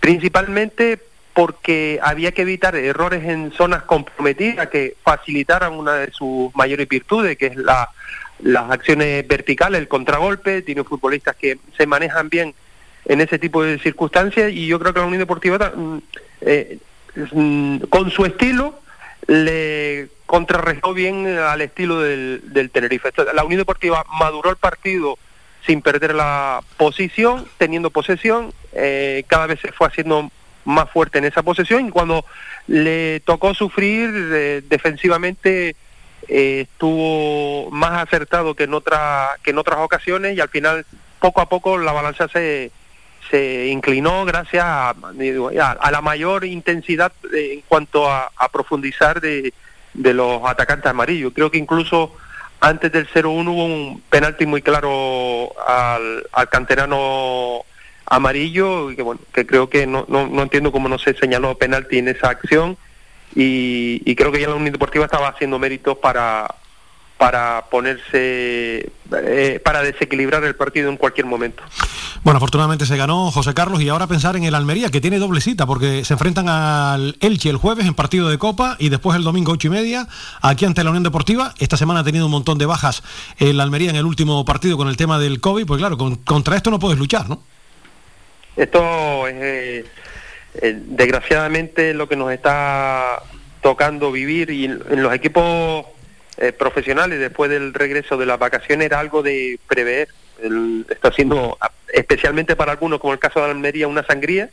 principalmente porque había que evitar errores en zonas comprometidas que facilitaran una de sus mayores virtudes, que es la, las acciones verticales, el contragolpe, tiene futbolistas que se manejan bien en ese tipo de circunstancias y yo creo que la Unión Deportiva mm, eh, mm, con su estilo le contrarrestó bien al estilo del, del Tenerife. La Unión Deportiva maduró el partido sin perder la posición, teniendo posesión, eh, cada vez se fue haciendo más fuerte en esa posesión y cuando le tocó sufrir eh, defensivamente eh, estuvo más acertado que en otra que en otras ocasiones y al final poco a poco la balanza se se inclinó gracias a, a la mayor intensidad eh, en cuanto a, a profundizar de, de los atacantes amarillos. Creo que incluso antes del 0-1 hubo un penalti muy claro al, al canterano amarillo, y que bueno, que creo que no, no, no entiendo cómo no se señaló penalti en esa acción y, y creo que ya la Unión Deportiva estaba haciendo méritos para para ponerse eh, para desequilibrar el partido en cualquier momento. Bueno, afortunadamente se ganó José Carlos y ahora pensar en el Almería, que tiene doble cita, porque se enfrentan al Elche el jueves en partido de Copa y después el domingo ocho y media aquí ante la Unión Deportiva. Esta semana ha tenido un montón de bajas el Almería en el último partido con el tema del COVID, pues claro, con- contra esto no puedes luchar, ¿no? Esto es eh, eh, desgraciadamente lo que nos está tocando vivir y en, los equipos eh, profesionales después del regreso de las vacaciones era algo de prever. El- está siendo especialmente para algunos, como el caso de Almería, una sangría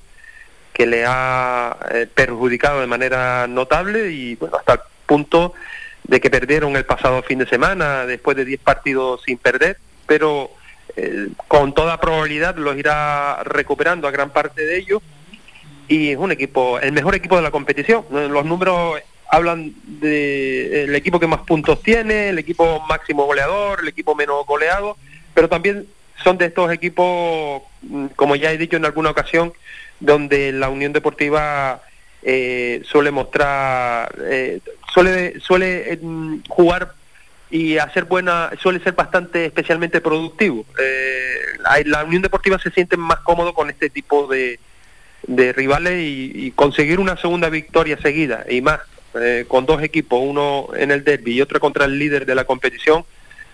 que le ha eh, perjudicado de manera notable y bueno, hasta el punto de que perdieron el pasado fin de semana después de 10 partidos sin perder, pero eh, con toda probabilidad los irá recuperando a gran parte de ellos y es un equipo, el mejor equipo de la competición. Los números hablan de el equipo que más puntos tiene, el equipo máximo goleador, el equipo menos goleado, pero también son de estos equipos, mm, como ya he dicho en alguna ocasión, donde la Unión Deportiva eh, suele mostrar, eh, suele, suele mm, jugar y hacer buena, suele ser bastante especialmente productivo. Eh, la Unión Deportiva se siente más cómodo con este tipo de, de rivales y, conseguir una segunda victoria seguida y más eh, con dos equipos, uno en el derby y otro contra el líder de la competición,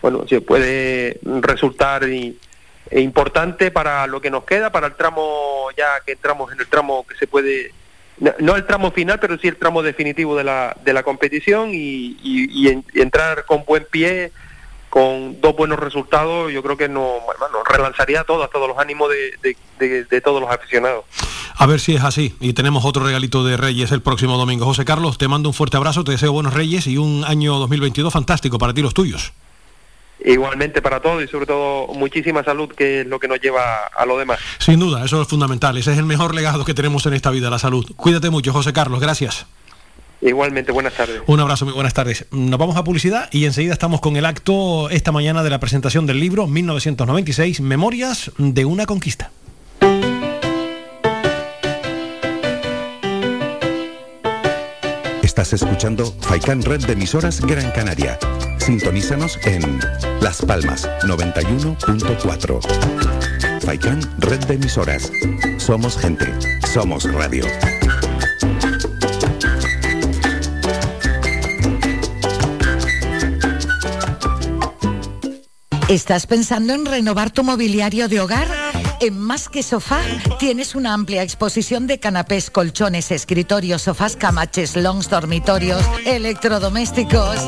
bueno, se puede resultar e importante para lo que nos queda, para el tramo ya que entramos en el tramo que se puede, no, el tramo final, pero sí el tramo definitivo de la, de la competición y, y- y en- y entrar con buen pie, con dos buenos resultados, yo creo que nos, relanzaría a todos, todos los ánimos de- de- de- de todos los aficionados. A ver si es así. Y tenemos otro regalito de Reyes el próximo domingo. José Carlos, te mando un fuerte abrazo, te deseo buenos Reyes y un año 2022 fantástico para ti y los tuyos. Igualmente para todos y sobre todo muchísima salud, que es lo que nos lleva a lo demás. Sin duda, eso es fundamental. Ese es el mejor legado que tenemos en esta vida, la salud. Cuídate mucho, José Carlos. Gracias. Igualmente, buenas tardes. Un abrazo, muy buenas tardes. Nos vamos a publicidad y enseguida estamos con el acto esta mañana de la presentación del libro 1996, Memorias de una conquista. Estás escuchando Faikan Red de emisoras Gran Canaria. Sintonízanos en Las Palmas 91.4. Faikan Red de emisoras. Somos gente. Somos radio. ¿Estás pensando en renovar tu mobiliario de hogar? En Más que Sofá tienes una amplia exposición de canapés, colchones, escritorios, sofás, camaches, longs, dormitorios, electrodomésticos.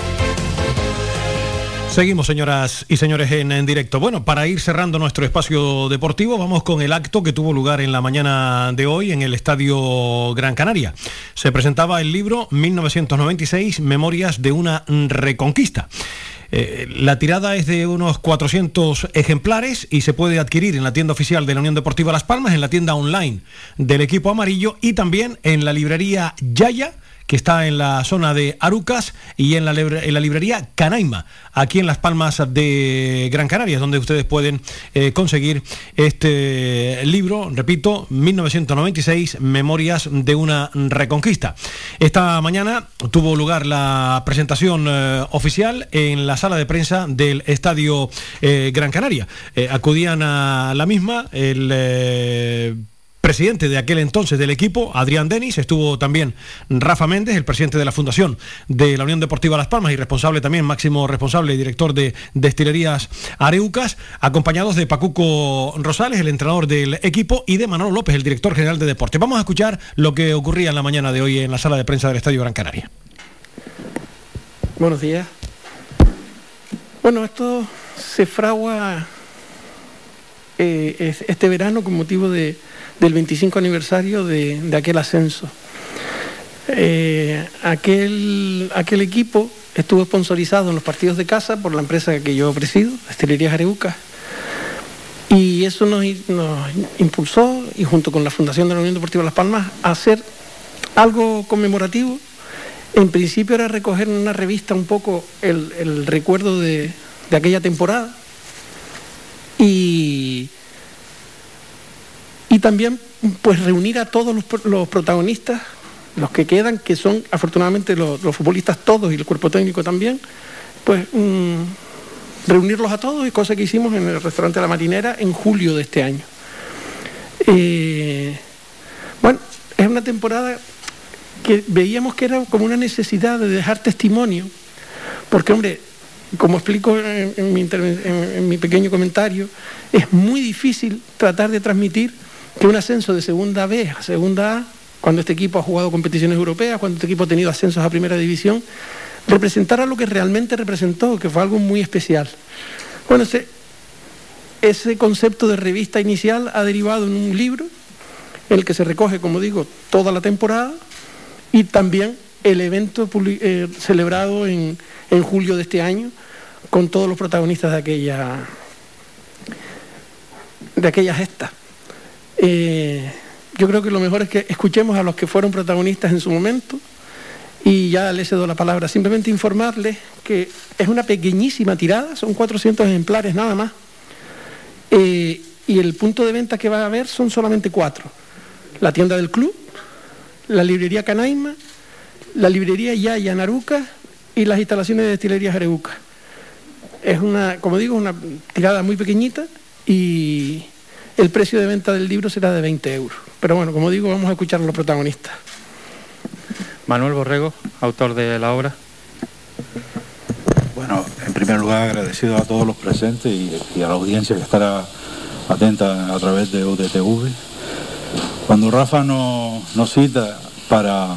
Seguimos, señoras y señores, en, directo. Bueno, para ir cerrando nuestro espacio deportivo, vamos con el acto que tuvo lugar en la mañana de hoy en el Estadio Gran Canaria. Se presentaba el libro 1996, Memorias de una Reconquista. Eh, la tirada es de unos 400 ejemplares y se puede adquirir en la tienda oficial de la Unión Deportiva Las Palmas, en la tienda online del equipo amarillo y también en la librería Yaya que está en la zona de Arucas y en la, librería Canaima, aquí en Las Palmas de Gran Canaria, donde ustedes pueden eh, conseguir este libro, repito, 1996, Memorias de una Reconquista. Esta mañana tuvo lugar la presentación eh, oficial en la sala de prensa del Estadio eh, Gran Canaria. acudían a la misma el presidente de aquel entonces del equipo, Adrián Denis, estuvo también Rafa Méndez, el presidente de la Fundación de la Unión Deportiva Las Palmas y responsable también, máximo responsable y director de Destilerías Areucas, acompañados de Pacuco Rosales, el entrenador del equipo, y de Manolo López, el director general de deporte. Vamos a escuchar lo que ocurría en la mañana de hoy en la sala de prensa del Estadio Gran Canaria. Buenos días. Bueno, esto se fragua eh, este verano con motivo de del 25 aniversario de, aquel ascenso. Eh, aquel, aquel equipo estuvo sponsorizado en los partidos de casa por la empresa que yo presido, Estelerías Areucas, y eso nos, nos, impulsó, y junto con la Fundación de la Unión Deportiva Las Palmas, a hacer algo conmemorativo. En principio era recoger en una revista un poco el, el recuerdo de, de aquella temporada. Y, y también pues reunir a todos los, protagonistas, los que quedan, que son afortunadamente los, futbolistas todos y el cuerpo técnico también, pues mmm, reunirlos a todos y cosa que hicimos en el restaurante La Marinera en julio de este año. Eh, bueno, es una temporada que veíamos que era como una necesidad de dejar testimonio, porque hombre, como explico en, mi, en, en mi pequeño comentario, es muy difícil tratar de transmitir que un ascenso de segunda B a segunda A, cuando este equipo ha jugado competiciones europeas, cuando este equipo ha tenido ascensos a primera división, representara lo que realmente representó, que fue algo muy especial. Bueno, ese, concepto de revista inicial ha derivado en un libro, en el que se recoge, como digo, toda la temporada y también el evento eh, celebrado en, en julio de este año con todos los protagonistas de aquella, de aquella gesta. Eh, yo creo que lo mejor es que escuchemos a los que fueron protagonistas en su momento y ya les cedo la palabra. Simplemente informarles que es una pequeñísima tirada, son 400 ejemplares nada más. Eh, y el punto de venta que va a haber son solamente cuatro. La tienda del club, la librería Canaima, la librería Yaya Naruca y las instalaciones de destilería Jareuca. Es una, como digo, una tirada muy pequeñita y el precio de venta del libro será de 20 euros. Pero bueno, como digo, vamos a escuchar a los protagonistas. Manuel Borrego, autor de la obra. Bueno, en primer lugar agradecido a todos los presentes y, y a la audiencia que estará atenta a través de UDTV. Cuando Rafa nos, nos cita para,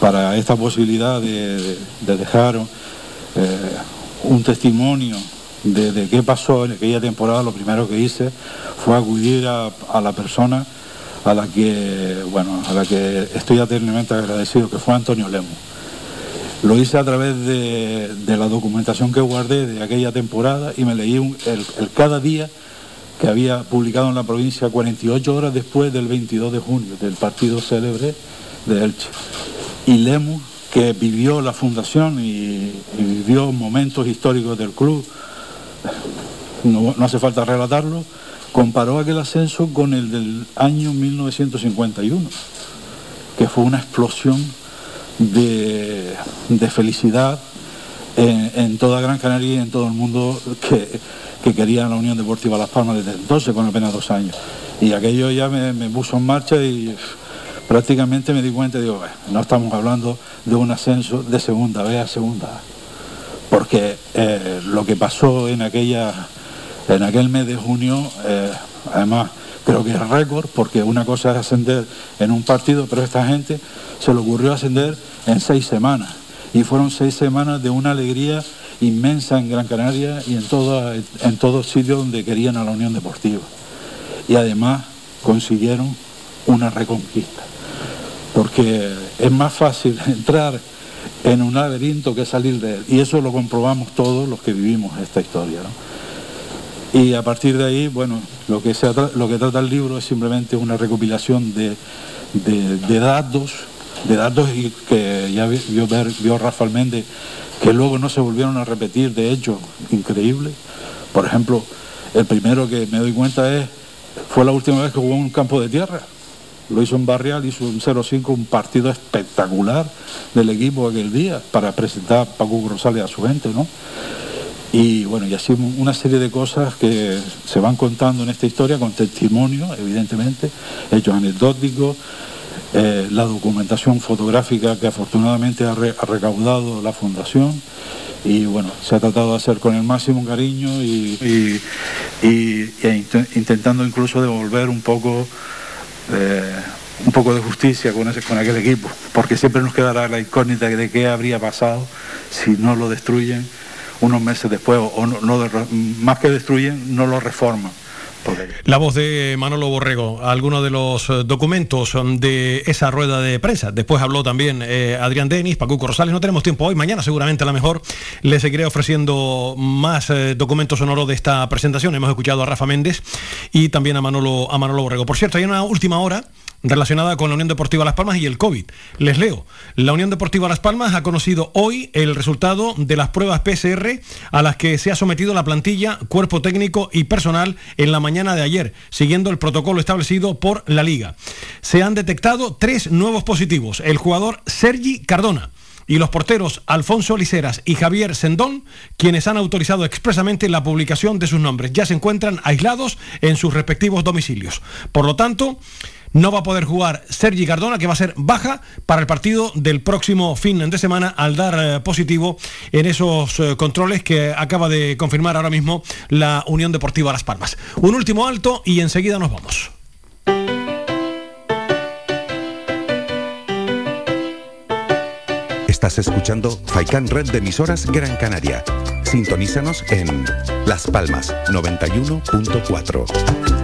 para esta posibilidad de, de- de dejar eh, un testimonio de, de qué pasó en aquella temporada, lo primero que hice fue acudir a, la persona a la que, bueno, a la que estoy eternamente agradecido, que fue Antonio Lemos. Lo hice a través de, la documentación que guardé de aquella temporada y me leí el, cada día que había publicado en la provincia 48 horas después del 22 de junio, del partido célebre de Elche. Y Lemus, que vivió la fundación y vivió momentos históricos del club, no, hace falta relatarlo, comparó aquel ascenso con el del año 1951, que fue una explosión de, de felicidad en, toda Gran Canaria y en todo el mundo que, que quería la Unión Deportiva Las Palmas desde entonces, con apenas dos años. Y aquello ya me, puso en marcha y prácticamente me di cuenta digo, "Bueno, no estamos hablando de un ascenso de segunda B a segunda porque eh, lo que pasó en aquella en aquel mes de junio eh, además creo que es récord porque una cosa es ascender en un partido pero esta gente se le ocurrió ascender en seis semanas. Y fueron seis semanas de una alegría inmensa en Gran Canaria y en todo en todos sitios donde querían a la Unión Deportiva. Y además consiguieron una reconquista. Porque es más fácil entrar en un laberinto que salir de él. Y eso lo comprobamos todos los que vivimos esta historia. Y a partir de ahí, bueno, lo que, se lo que trata el libro es simplemente una recopilación de, de- datos, de datos que ya vi- vio, vio Rafael Méndez, que luego no se volvieron a repetir, de hecho, increíble. Por ejemplo, el primero que me doy cuenta es, fue la última vez que jugó en un campo de tierra. Lo hizo en Barrial, hizo un 0-5, un partido espectacular del equipo aquel día para presentar a Paco Rosales a su gente, ¿no? Y bueno, y así una serie de cosas que se van contando en esta historia con testimonio, evidentemente, hechos anecdóticos, eh, la documentación fotográfica que afortunadamente ha, re- ha recaudado la Fundación y bueno, se ha tratado de hacer con el máximo cariño y, e int- intentando incluso devolver un poco eh, un poco de justicia con, ese, con aquel equipo, porque siempre nos quedará la incógnita de qué habría pasado si no lo destruyen unos meses después, o, no, no más que destruyen, no lo reforman. La voz de Manolo Borrego, algunos de los eh, documentos um, de esa rueda de prensa. Después habló también eh, Adrián Denis, Pacuco Rosales. No tenemos tiempo hoy, mañana seguramente a lo mejor le seguiré ofreciendo más eh, documentos sonoros de esta presentación. Hemos escuchado a Rafa Méndez y también a Manolo, a Manolo Borrego. Por cierto, hay una última hora relacionada con la Unión Deportiva Las Palmas y el COVID. Les leo. La Unión Deportiva Las Palmas ha conocido hoy el resultado de las pruebas PCR a las que se ha sometido la plantilla, cuerpo técnico y personal en la mañana de ayer, siguiendo el protocolo establecido por la Liga. Se han detectado tres nuevos positivos. El jugador Sergi Cardona y los porteros Alfonso Liceras y Javier Sendón, quienes han autorizado expresamente la publicación de sus nombres, ya se encuentran aislados en sus respectivos domicilios. Por lo tanto, no va a poder jugar Sergi Cardona, que va a ser baja para el partido del próximo fin de semana al dar eh, positivo en esos eh, controles que acaba de confirmar ahora mismo la Unión Deportiva Las Palmas. Un último alto y enseguida nos vamos. Estás escuchando Faikan Red de emisoras Gran Canaria. Sintonízanos en Las Palmas 91.4.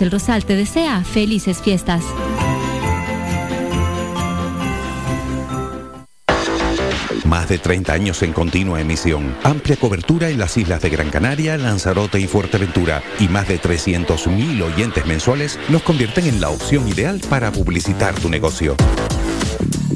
El Rosal te desea felices fiestas. Más de 30 años en continua emisión, amplia cobertura en las islas de Gran Canaria, Lanzarote y Fuerteventura y más de 300.000 oyentes mensuales nos convierten en la opción ideal para publicitar tu negocio.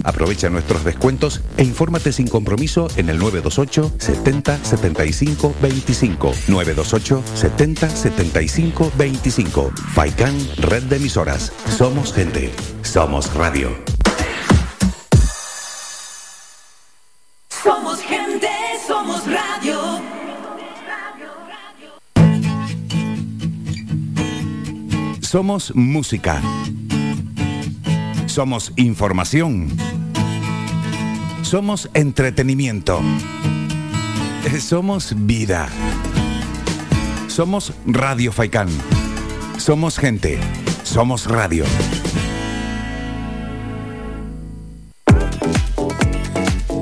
Aprovecha nuestros descuentos e infórmate sin compromiso en el 928 70 75 25. 928 70 75 25. Faikan Red de Emisoras. Somos gente. Somos radio. Somos gente, somos radio. Somos música. Somos información. Somos entretenimiento. Eh, Somos vida. Somos Radio Faikán. Somos gente. Somos radio.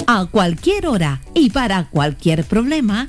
A cualquier hora y para cualquier problema,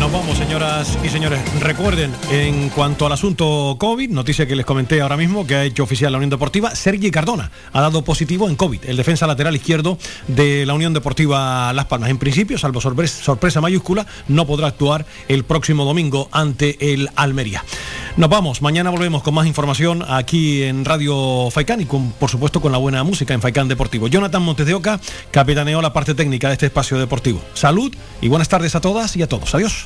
Nos vamos, señoras y señores. Recuerden, en cuanto al asunto COVID, noticia que les comenté ahora mismo, que ha hecho oficial la Unión Deportiva, Sergi Cardona ha dado positivo en COVID, el defensa lateral izquierdo de la Unión Deportiva Las Palmas. En principio, salvo sorpresa, mayúscula, no podrá actuar el próximo domingo ante el Almería. Nos vamos, mañana volvemos con más información aquí en Radio Faicán y por supuesto con la buena música en Faicán Deportivo. Jonathan Montes de Oca capitaneó la parte técnica de este espacio deportivo. Salud y buenas tardes a todas y a todos. Adiós.